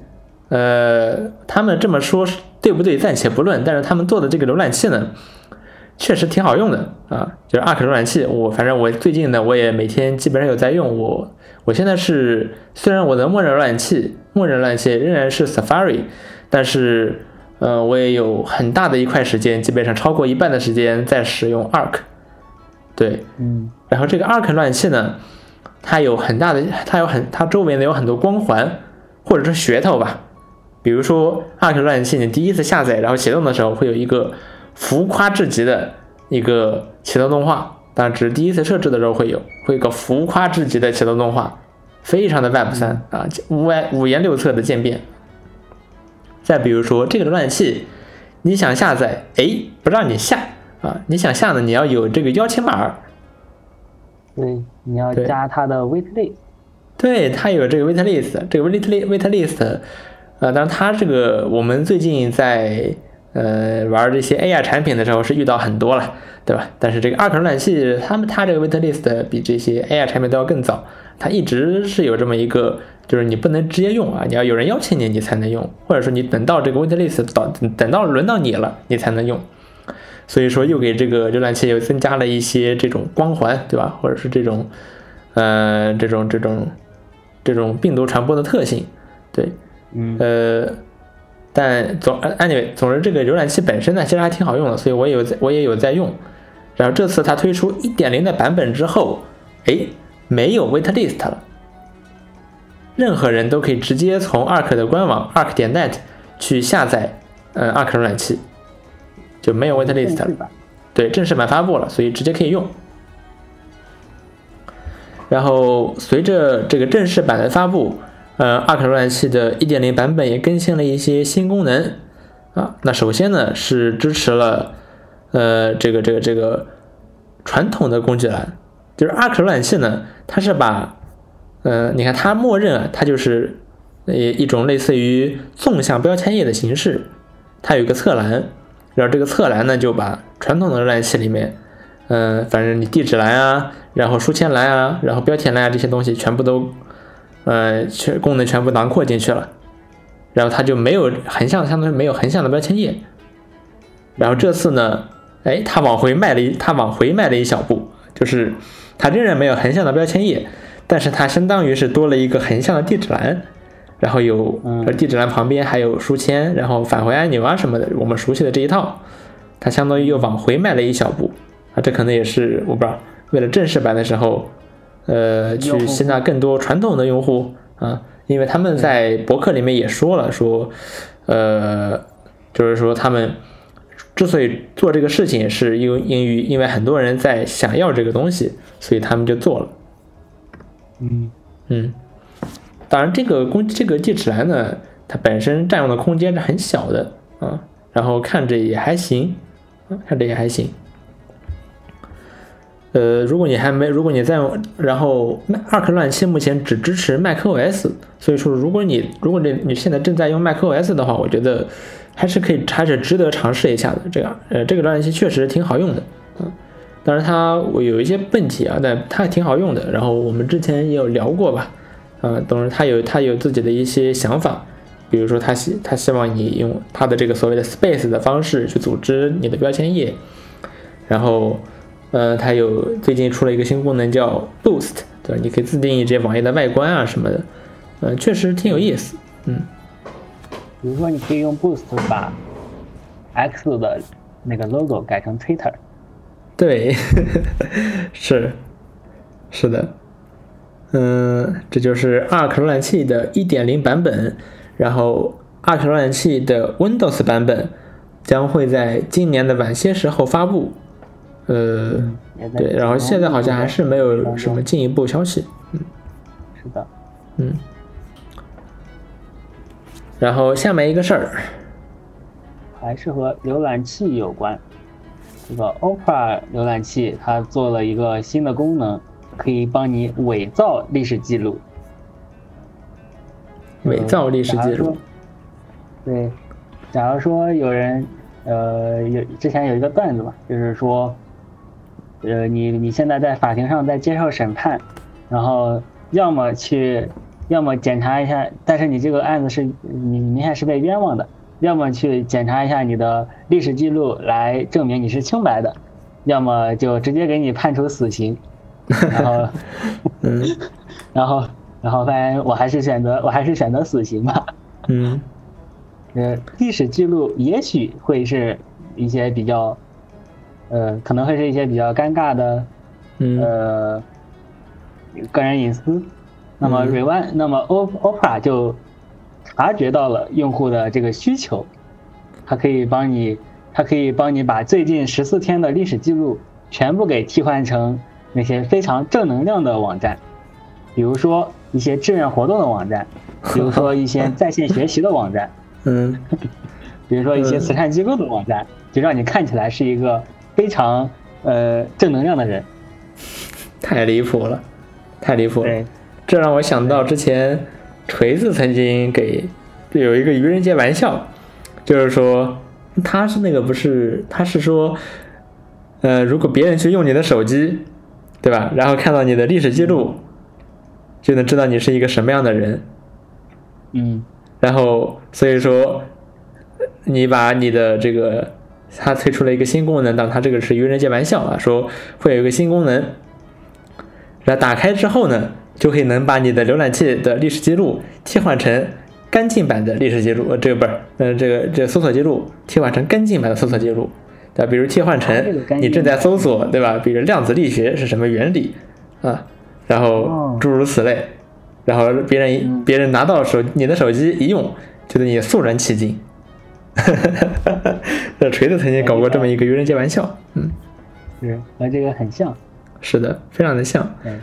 呃，他们这么说对不对暂且不论，但是他们做的这个浏览器呢，确实挺好用的啊，就是 Arc 浏览器。我反正我最近呢，我也每天基本上有在用。我我现在是虽然我的默认浏览器，默认浏览器仍然是 Safari，但是呃，我也有很大的一块时间，基本上超过一半的时间在使用 Arc。对，嗯，然后这个浏览器呢，它有很大的，它有很它周围呢有很多光环或者是噱头吧。比如说浏览器你第一次下载然后启动的时候，会有一个浮夸至极的一个启动动画，当然只是第一次设置的时候会有，会有个浮夸至极的启动动画，非常的 Web 三啊，五五颜六色的渐变。再比如说这个浏览器，你想下载，哎，不让你下啊，你想下呢，你要有这个邀请码，对，你要加他的 wait list，对，他有这个 wait list，这个 wait list wait list。呃，当然，它这个我们最近在呃玩这些 AI 产品的时候是遇到很多了，对吧？但是这个 Arc 浏览器，他们他这个 waitlist 比这些 AI 产品都要更早，它一直是有这么一个，就是你不能直接用啊，你要有人邀请你，你才能用，或者说你等到这个 waitlist 到等到轮到你了，你才能用。所以说又给这个浏览器又增加了一些这种光环，对吧？或者是这种呃这种这种这种病毒传播的特性，对。呃，但总 anyway，总之这个浏览器本身呢，其实还挺好用的，所以我有在，我也有在用。然后这次它推出1.0的版本之后，哎，没有 waitlist 了，任何人都可以直接从 Arc 的官网 arc 点 net 去下载，呃，Arc 浏览器，就没有 waitlist 了。对，正式版发布了，所以直接可以用。然后随着这个正式版的发布。呃，Arc 浏览器的1.0版本也更新了一些新功能啊。那首先呢是支持了呃这个这个这个传统的工具栏，就是 Arc 浏览器呢，它是把呃你看它默认啊，它就是呃一种类似于纵向标签页的形式，它有一个侧栏，然后这个侧栏呢就把传统的浏览器里面，嗯，反正你地址栏啊，然后书签栏啊，然后标签栏啊这些东西全部都。呃，全功能全部囊括进去了，然后它就没有横向，相当于没有横向的标签页。然后这次呢，哎，它往回迈了一，它往回迈了一小步，就是它仍然没有横向的标签页，但是它相当于是多了一个横向的地址栏，然后有地址栏旁边还有书签，然后返回按钮啊什么的，我们熟悉的这一套，它相当于又往回迈了一小步啊，这可能也是我不知道，为了正式版的时候。呃，去吸纳更多传统的用户啊，因为他们在博客里面也说了，说，呃，就是说他们之所以做这个事情，是因为因于因为很多人在想要这个东西，所以他们就做了。嗯。嗯，当然这个工这个地址栏呢，它本身占用的空间是很小的啊，然后看着也还行，看着也还行。呃，如果你还没，如果你在，然后 Arc 浏览器目前只支持 macOS，所以说如果你如果你你现在正在用 macOS 的话，我觉得还是可以，还是值得尝试一下的。这样，呃，这个浏览器确实挺好用的，嗯，当然它我有一些问题啊，但它挺好用的。然后我们之前也有聊过吧，啊，当然它有他有自己的一些想法，比如说他希他希望你用他的这个所谓的 Space 的方式去组织你的标签页，然后。呃，他有最近出了一个新功能叫 Boost，对吧？你可以自定义这些网页的外观啊什么的，呃，确实挺有意思。嗯，比如说你可以用 Boost 把 X 的那个 logo 改成 Twitter。对，(laughs) 是，是的。嗯，这就是 Arc 浏览器的1.0版本，然后 Arc 浏览器的 Windows 版本将会在今年的晚些时候发布。呃，对，然后现在好像还是没有什么进一步消息。嗯，是的，嗯。然后下面一个事儿，还是和浏览器有关。这个 Opera 浏览器它做了一个新的功能，可以帮你伪造历史记录。伪造历史记录。对，假如说有人，呃，有之前有一个段子嘛，就是说。呃，你你现在在法庭上在接受审判，然后要么去，要么检查一下，但是你这个案子是你明显是被冤枉的，要么去检查一下你的历史记录来证明你是清白的，要么就直接给你判处死刑，然后，嗯，然后然后发现我还是选择我还是选择死刑吧，嗯，呃，历史记录也许会是一些比较。呃，可能会是一些比较尴尬的，呃，个人隐私。那么 r e w a n 那么 O Opera 就察觉到了用户的这个需求，它可以帮你，它可以帮你把最近十四天的历史记录全部给替换成那些非常正能量的网站，比如说一些志愿活动的网站，比如说一些在线学习的网站，(laughs) 嗯，比如说一些慈善机构的网站，就让你看起来是一个。非常呃正能量的人，(laughs) 太离谱了，太离谱了。这让我想到之前锤子曾经给有一个愚人节玩笑，就是说他是那个不是，他是说，呃，如果别人去用你的手机，对吧？然后看到你的历史记录，就能知道你是一个什么样的人。嗯。然后所以说，你把你的这个。它推出了一个新功能，当它这个是愚人节玩笑啊，说会有一个新功能，然后打开之后呢，就可以能把你的浏览器的历史记录替换成干净版的历史记录，这个不是，呃，这个这个搜索记录替换成干净版的搜索记录，对吧？比如替换成你正在搜索，对吧？比如量子力学是什么原理啊？然后诸如此类，然后别人别人拿到手你的手机一用，觉得你肃然起敬。哈哈哈哈哈！锤子曾经搞过这么一个愚人节玩笑，嗯，是和这个很像，是的，非常的像，嗯，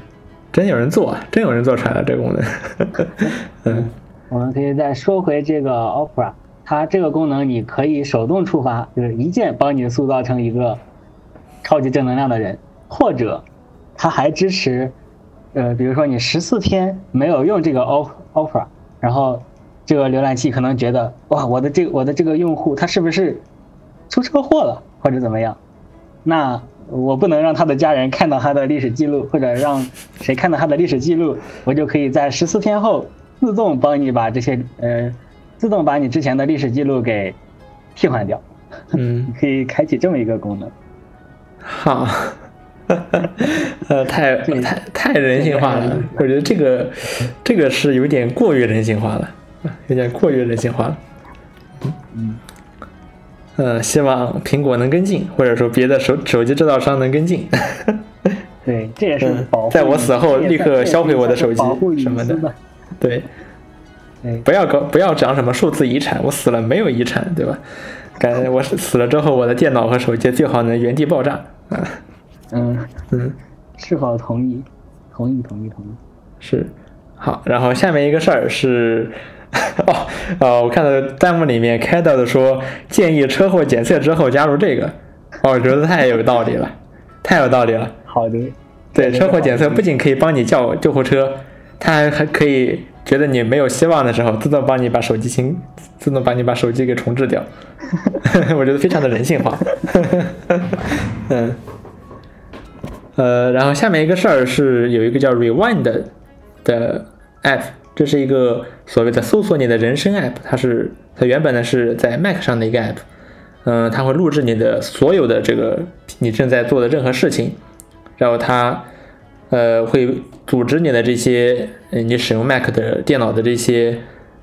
真有人做，真有人做出来了这个功能 (laughs) (laughs) 嗯，我们可以再说回这个 Opera，它这个功能你可以手动触发，就是一键帮你塑造成一个超级正能量的人，或者它还支持，呃，比如说你十四天没有用这个 Opera，然后。这个浏览器可能觉得哇，我的这我的这个用户他是不是出车祸了或者怎么样？那我不能让他的家人看到他的历史记录，或者让谁看到他的历史记录，我就可以在十四天后自动帮你把这些呃自动把你之前的历史记录给替换掉。嗯，(laughs) 可以开启这么一个功能。好，(laughs) 呃，太太太人性化了，我觉得这个这个是有点过于人性化了。有点过于人性化了，嗯嗯，呃，希望苹果能跟进，或者说别的手手机制造商能跟进。对，这也是保在我死后立刻销毁我的手机什么的。对，不要搞，不要讲什么数字遗产，我死了没有遗产，对吧？感觉我死了之后，我的电脑和手机最好能原地爆炸。啊，嗯嗯，是否同意？同意，同意，同意。是，好，然后下面一个事儿是。(laughs) 哦，哦，我看到弹幕里面开到的说建议车祸检测之后加入这个，哦，我觉得太有道理了，(laughs) 太有道理了。好的。对，车祸检测不仅可以帮你叫救护车，它还还可以觉得你没有希望的时候，自动帮你把手机清，自动帮你把手机给重置掉。(laughs) 我觉得非常的人性化。(laughs) 嗯，呃，然后下面一个事儿是有一个叫 Rewind 的 app，这是一个所谓的搜索你的人生 app，它是它原本呢是在 Mac 上的一个 app，嗯，它会录制你的所有的这个你正在做的任何事情。然后它，呃，会组织你的这些，你使用 Mac 的电脑的这些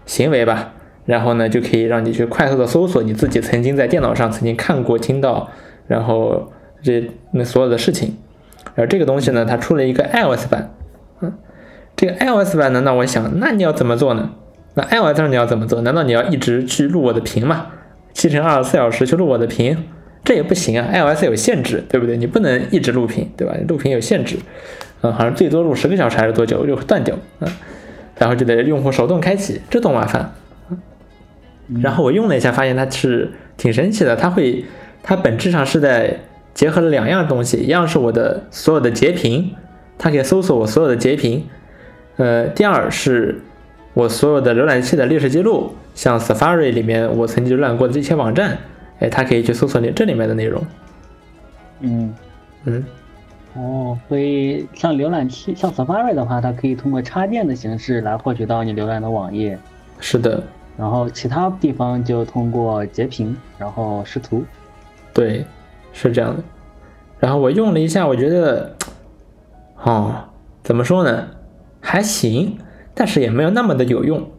行为吧。然后呢，就可以让你去快速的搜索你自己曾经在电脑上曾经看过、听到，然后这那所有的事情。然后这个东西呢，它出了一个 iOS 版。嗯，这个 iOS 版呢，那我想，那你要怎么做呢？那 iOS 上你要怎么做？难道你要一直去录我的屏吗？七乘二十四小时去录我的屏？这也不行啊，iOS 有限制，对不对？你不能一直录屏，对吧？录屏有限制，嗯，好像最多录十个小时还是多久就会断掉，嗯，然后就得用户手动开启，这多麻烦。然后我用了一下，发现它是挺神奇的，它会，它本质上是在结合了两样东西，一样是我的所有的截屏，它可以搜索我所有的截屏，呃，第二是我所有的浏览器的历史记录，像 Safari 里面我曾经浏览过的这些网站。哎，它可以去搜索你这里面的内容。嗯嗯，哦，所以像浏览器，像 Safari 的话，它可以通过插件的形式来获取到你浏览的网页。是的。然后其他地方就通过截屏，然后视图。对，是这样的。然后我用了一下，我觉得，哦，怎么说呢？还行，但是也没有那么的有用。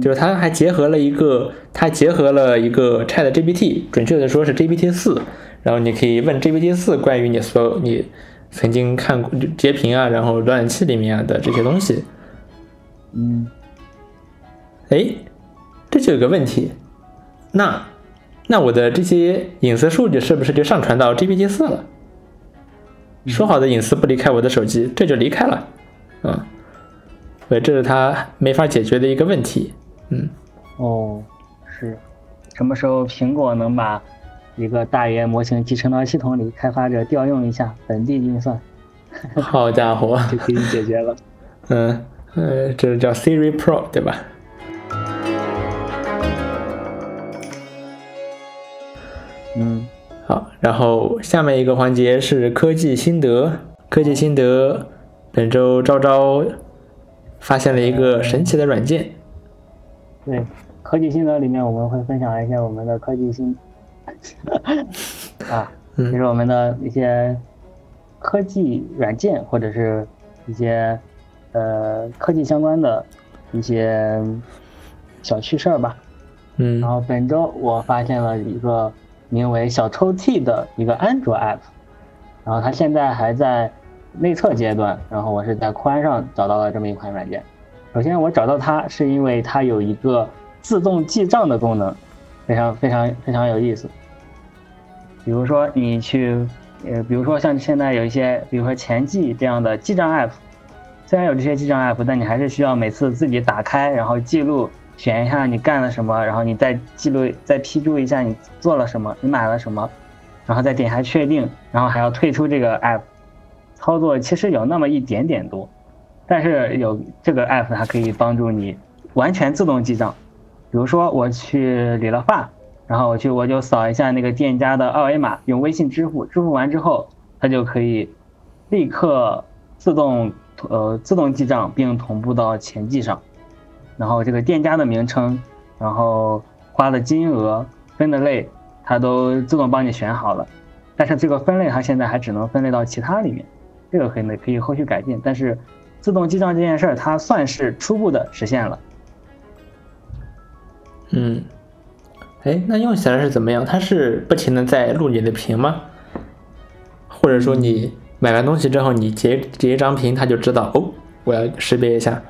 就是它还结合了一个，它结合了一个 Chat GPT，准确的说是 GPT 四，然后你可以问 GPT 四关于你所有你曾经看过截屏啊，然后浏览器里面啊的这些东西。嗯，哎，这就有个问题，那那我的这些隐私数据是不是就上传到 GPT 四了？说好的隐私不离开我的手机，这就离开了，啊。对，这是他没法解决的一个问题。嗯，哦，是，什么时候苹果能把一个大语言模型集成到系统里，开发者调用一下本地运算？(laughs) 好家伙，就可以解决了。嗯，呃，这是叫 Siri Pro 对吧？嗯，好，然后下面一个环节是科技心得。科技心得，本周招招。发现了一个神奇的软件。对，科技心得里面我们会分享一些我们的科技心 (laughs) 啊，就是我们的一些科技软件或者是一些呃科技相关的一些小趣事儿吧。嗯。然后本周我发现了一个名为“小抽屉”的一个安卓 app，然后它现在还在。内测阶段，然后我是在宽上找到了这么一款软件。首先，我找到它是因为它有一个自动记账的功能，非常非常非常有意思。比如说，你去，呃，比如说像现在有一些，比如说钱记这样的记账 app，虽然有这些记账 app，但你还是需要每次自己打开，然后记录，选一下你干了什么，然后你再记录，再批注一下你做了什么，你买了什么，然后再点下确定，然后还要退出这个 app。操作其实有那么一点点多，但是有这个 app 它可以帮助你完全自动记账。比如说我去理了发，然后我去我就扫一下那个店家的二维码，用微信支付，支付完之后它就可以立刻自动呃自动记账并同步到钱记上，然后这个店家的名称，然后花的金额、分的类，它都自动帮你选好了。但是这个分类它现在还只能分类到其他里面。这个可以可以后续改进，但是自动记账这件事儿，它算是初步的实现了。嗯，哎，那用起来是怎么样？它是不停的在录你的屏吗？或者说你买完东西之后，你截截一张屏，它就知道哦，我要识别一下。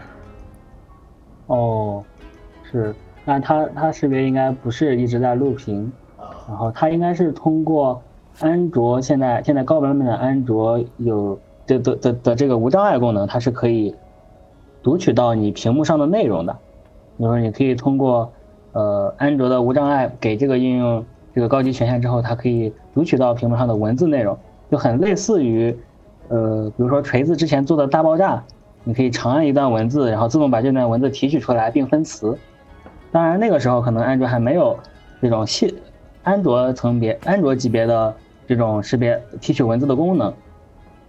哦，是，那它它识别应该不是一直在录屏，然后它应该是通过安卓现在现在高版本的安卓有。的的的的这个无障碍功能，它是可以读取到你屏幕上的内容的。比如说，你可以通过呃安卓的无障碍给这个应用这个高级权限之后，它可以读取到屏幕上的文字内容，就很类似于，呃，比如说锤子之前做的大爆炸，你可以长按一段文字，然后自动把这段文字提取出来并分词。当然那个时候可能安卓还没有这种系安卓层别、安卓级别的这种识别提取文字的功能，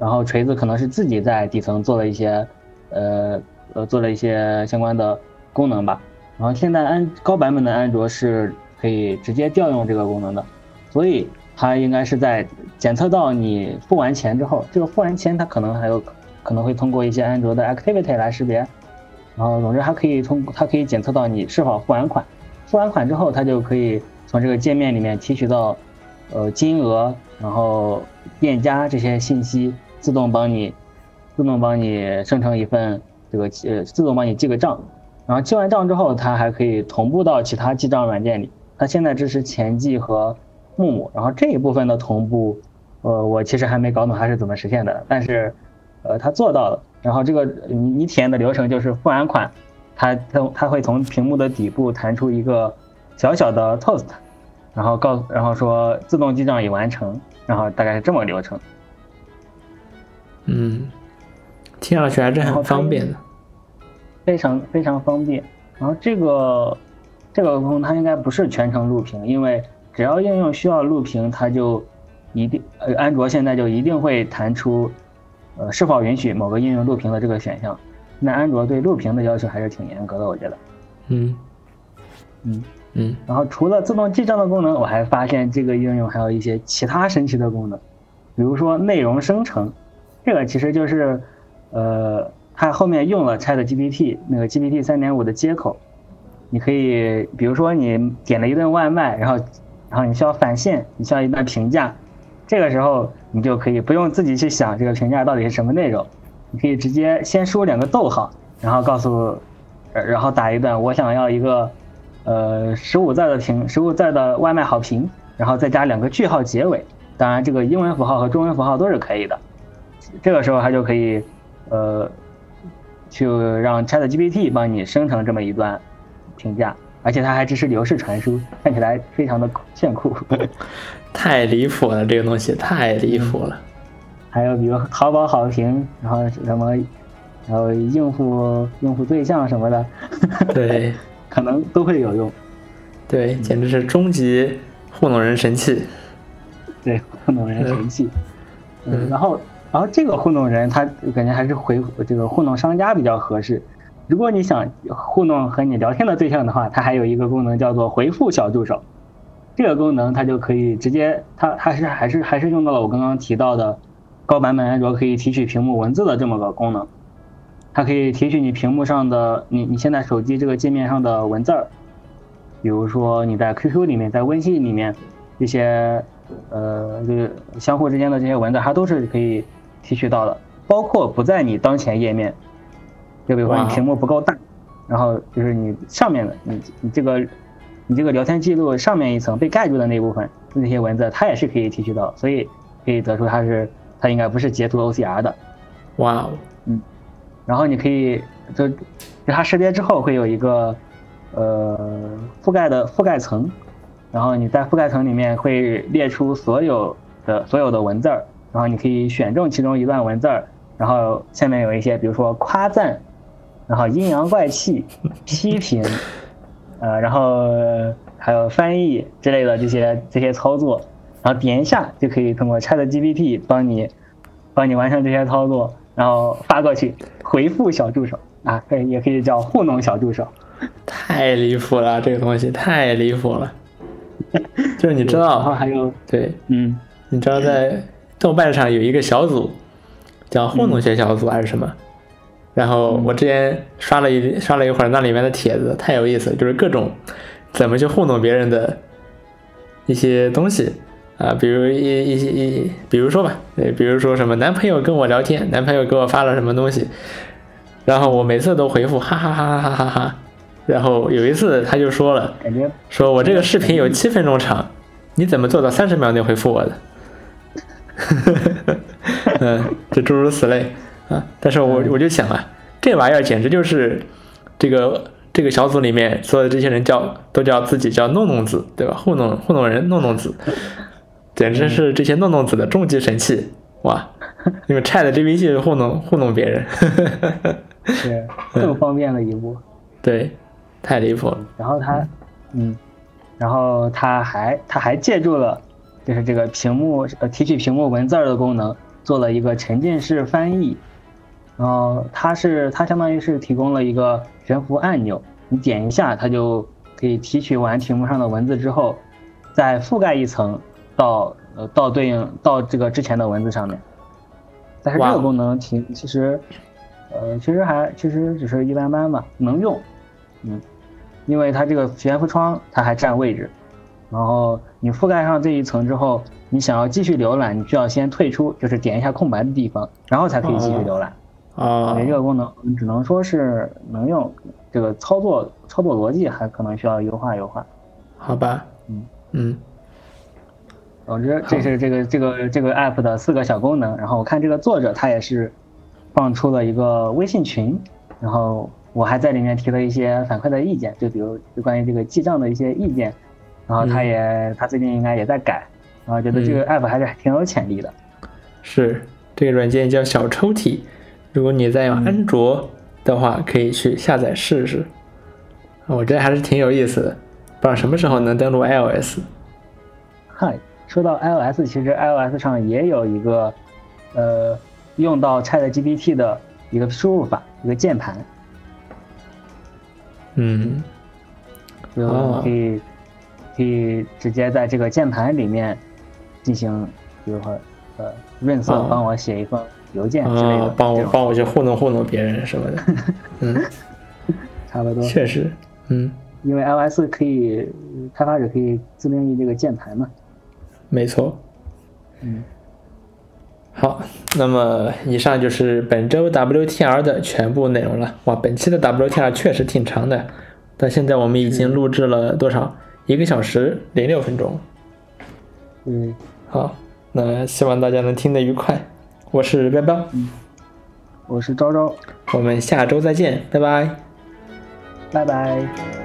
然后锤子可能是自己在底层做了一些，呃呃做了一些相关的功能吧。然后现在安高版本的安卓是可以直接调用这个功能的，所以它应该是在检测到你付完钱之后，这个付完钱它可能还有可能会通过一些安卓的 Activity 来识别，然后总之它可以通它可以检测到你是否付完款，付完款之后它就可以从这个界面里面提取到呃金额，然后店家这些信息，自动帮你自动帮你生成一份这个呃自动帮你记个账。然后记完账之后，它还可以同步到其他记账软件里。它现在支持钱记和木木，然后这一部分的同步，呃，我其实还没搞懂它是怎么实现的，但是，呃，它做到了。然后这个你你体验的流程就是付完款，它它它会从屏幕的底部弹出一个小小的 toast，然后告然后说自动记账已完成，然后大概是这么个流程。嗯，听上去还是很方便的。非常非常方便，然后这个这个功能它应该不是全程录屏，因为只要应用需要录屏，它就一定呃安卓现在就一定会弹出呃是否允许某个应用录屏的这个选项。那安卓对录屏的要求还是挺严格的，我觉得。嗯嗯嗯。然后除了自动记账的功能，我还发现这个应用还有一些其他神奇的功能，比如说内容生成，这个其实就是呃。它后面用了 Chat GPT 那个 GPT 三点五的接口，你可以比如说你点了一顿外卖，然后然后你需要返现，你需要一段评价，这个时候你就可以不用自己去想这个评价到底是什么内容，你可以直接先输两个逗号，然后告诉，然后打一段我想要一个呃十五字的评十五字的外卖好评，然后再加两个句号结尾，当然这个英文符号和中文符号都是可以的，这个时候它就可以呃。就让 Chat GPT 帮你生成这么一段评价，而且它还支持流式传输，看起来非常的炫酷。(laughs) 太离谱了，这个东西太离谱了。还有比如淘宝好评，然后什么，然后应付应付对象什么的，对，(laughs) 可能都会有用。对，简直是终极糊弄人神器。对，糊弄人神器。嗯，然后。然后这个糊弄人，他感觉还是回这个糊弄商家比较合适。如果你想糊弄和你聊天的对象的话，它还有一个功能叫做回复小助手。这个功能它就可以直接，它它是还是还是用到了我刚刚提到的高版本安卓可以提取屏幕文字的这么个功能。它可以提取你屏幕上的你你现在手机这个界面上的文字儿，比如说你在 QQ 里面，在微信里面这些呃这个相互之间的这些文字，它都是可以。提取到的，包括不在你当前页面，就比如说你屏幕不够大，然后就是你上面的你你这个你这个聊天记录上面一层被盖住的那部分那些文字，它也是可以提取到，所以可以得出它是它应该不是截图 OCR 的。哇哦，嗯，然后你可以就就它识别之后会有一个呃覆盖的覆盖层，然后你在覆盖层里面会列出所有的所有的文字儿。然后你可以选中其中一段文字儿，然后下面有一些，比如说夸赞，然后阴阳怪气、批评，(laughs) 呃，然后还有翻译之类的这些这些操作，然后点一下就可以通过 Chat GPT 帮你帮你完成这些操作，然后发过去回复小助手啊，可以也可以叫糊弄小助手。太离谱了，这个东西太离谱了。(laughs) 就是你知道，然后还有对，嗯，你知道在。豆瓣上有一个小组，叫糊弄学小组还是什么？然后我之前刷了一刷了一会儿那里面的帖子，太有意思，就是各种怎么去糊弄别人的一些东西。啊，比如一一些一，比如说吧，对，比如说什么男朋友跟我聊天，男朋友给我发了什么东西，然后我每次都回复哈哈哈哈哈哈哈，然后有一次他就说了，说我这个视频有七分钟长，你怎么做到三十秒内回复我的？(laughs) 嗯，这诸如此类啊，但是我我就想啊，这玩意儿简直就是这个这个小组里面所有的这些人叫都叫自己叫弄弄子，对吧？糊弄糊弄人，弄弄子。简直是这些弄弄子的终极神器哇！(laughs) 用 Chat GPT 糊弄糊弄别人，(laughs) 是更方便了一步。对，太离谱了。然后他，嗯，然后他还他还借助了，就是这个屏幕呃提取屏幕文字的功能，做了一个沉浸式翻译。然后它是它相当于是提供了一个悬浮按钮，你点一下，它就可以提取完屏幕上的文字之后，再覆盖一层到呃到对应到这个之前的文字上面。但是这个功能挺其实，呃其实还其实只是一般般吧，能用，嗯，因为它这个悬浮窗它还占位置，然后你覆盖上这一层之后，你想要继续浏览，你需要先退出，就是点一下空白的地方，然后才可以继续浏览。啊，这个功能只能说是能用，这个操作操作逻辑还可能需要优化优化。好吧，嗯嗯，总之这是这个这个这个 app 的四个小功能。然后我看这个作者他也是放出了一个微信群，然后我还在里面提了一些反馈的意见，就比如就关于这个记账的一些意见。然后他也他最近应该也在改，然后觉得这个 app 还是挺有潜力的。是这个软件叫小抽屉。如果你在用安卓的话，可以去下载试试。我觉得还是挺有意思的，不知道什么时候能登录 iOS。嗨，说到 iOS，其实 iOS 上也有一个，呃，用到 ChatGPT 的一个输入法，一个键盘。嗯。就可以可以直接在这个键盘里面进行，比如说，呃，润色，帮我写一封。邮件之类的，帮我帮我去糊弄糊弄别人什么的，(laughs) 嗯，差不多，确实，嗯，因为 iOS 可以开发者可以自定义这个键盘嘛，没错，嗯，好，那么以上就是本周 WTR 的全部内容了。哇，本期的 WTR 确实挺长的，到现在我们已经录制了多少？一个小时零六分钟。嗯，好，那希望大家能听得愉快。我是彪彪，我是昭昭，我们下周再见，拜拜，拜拜。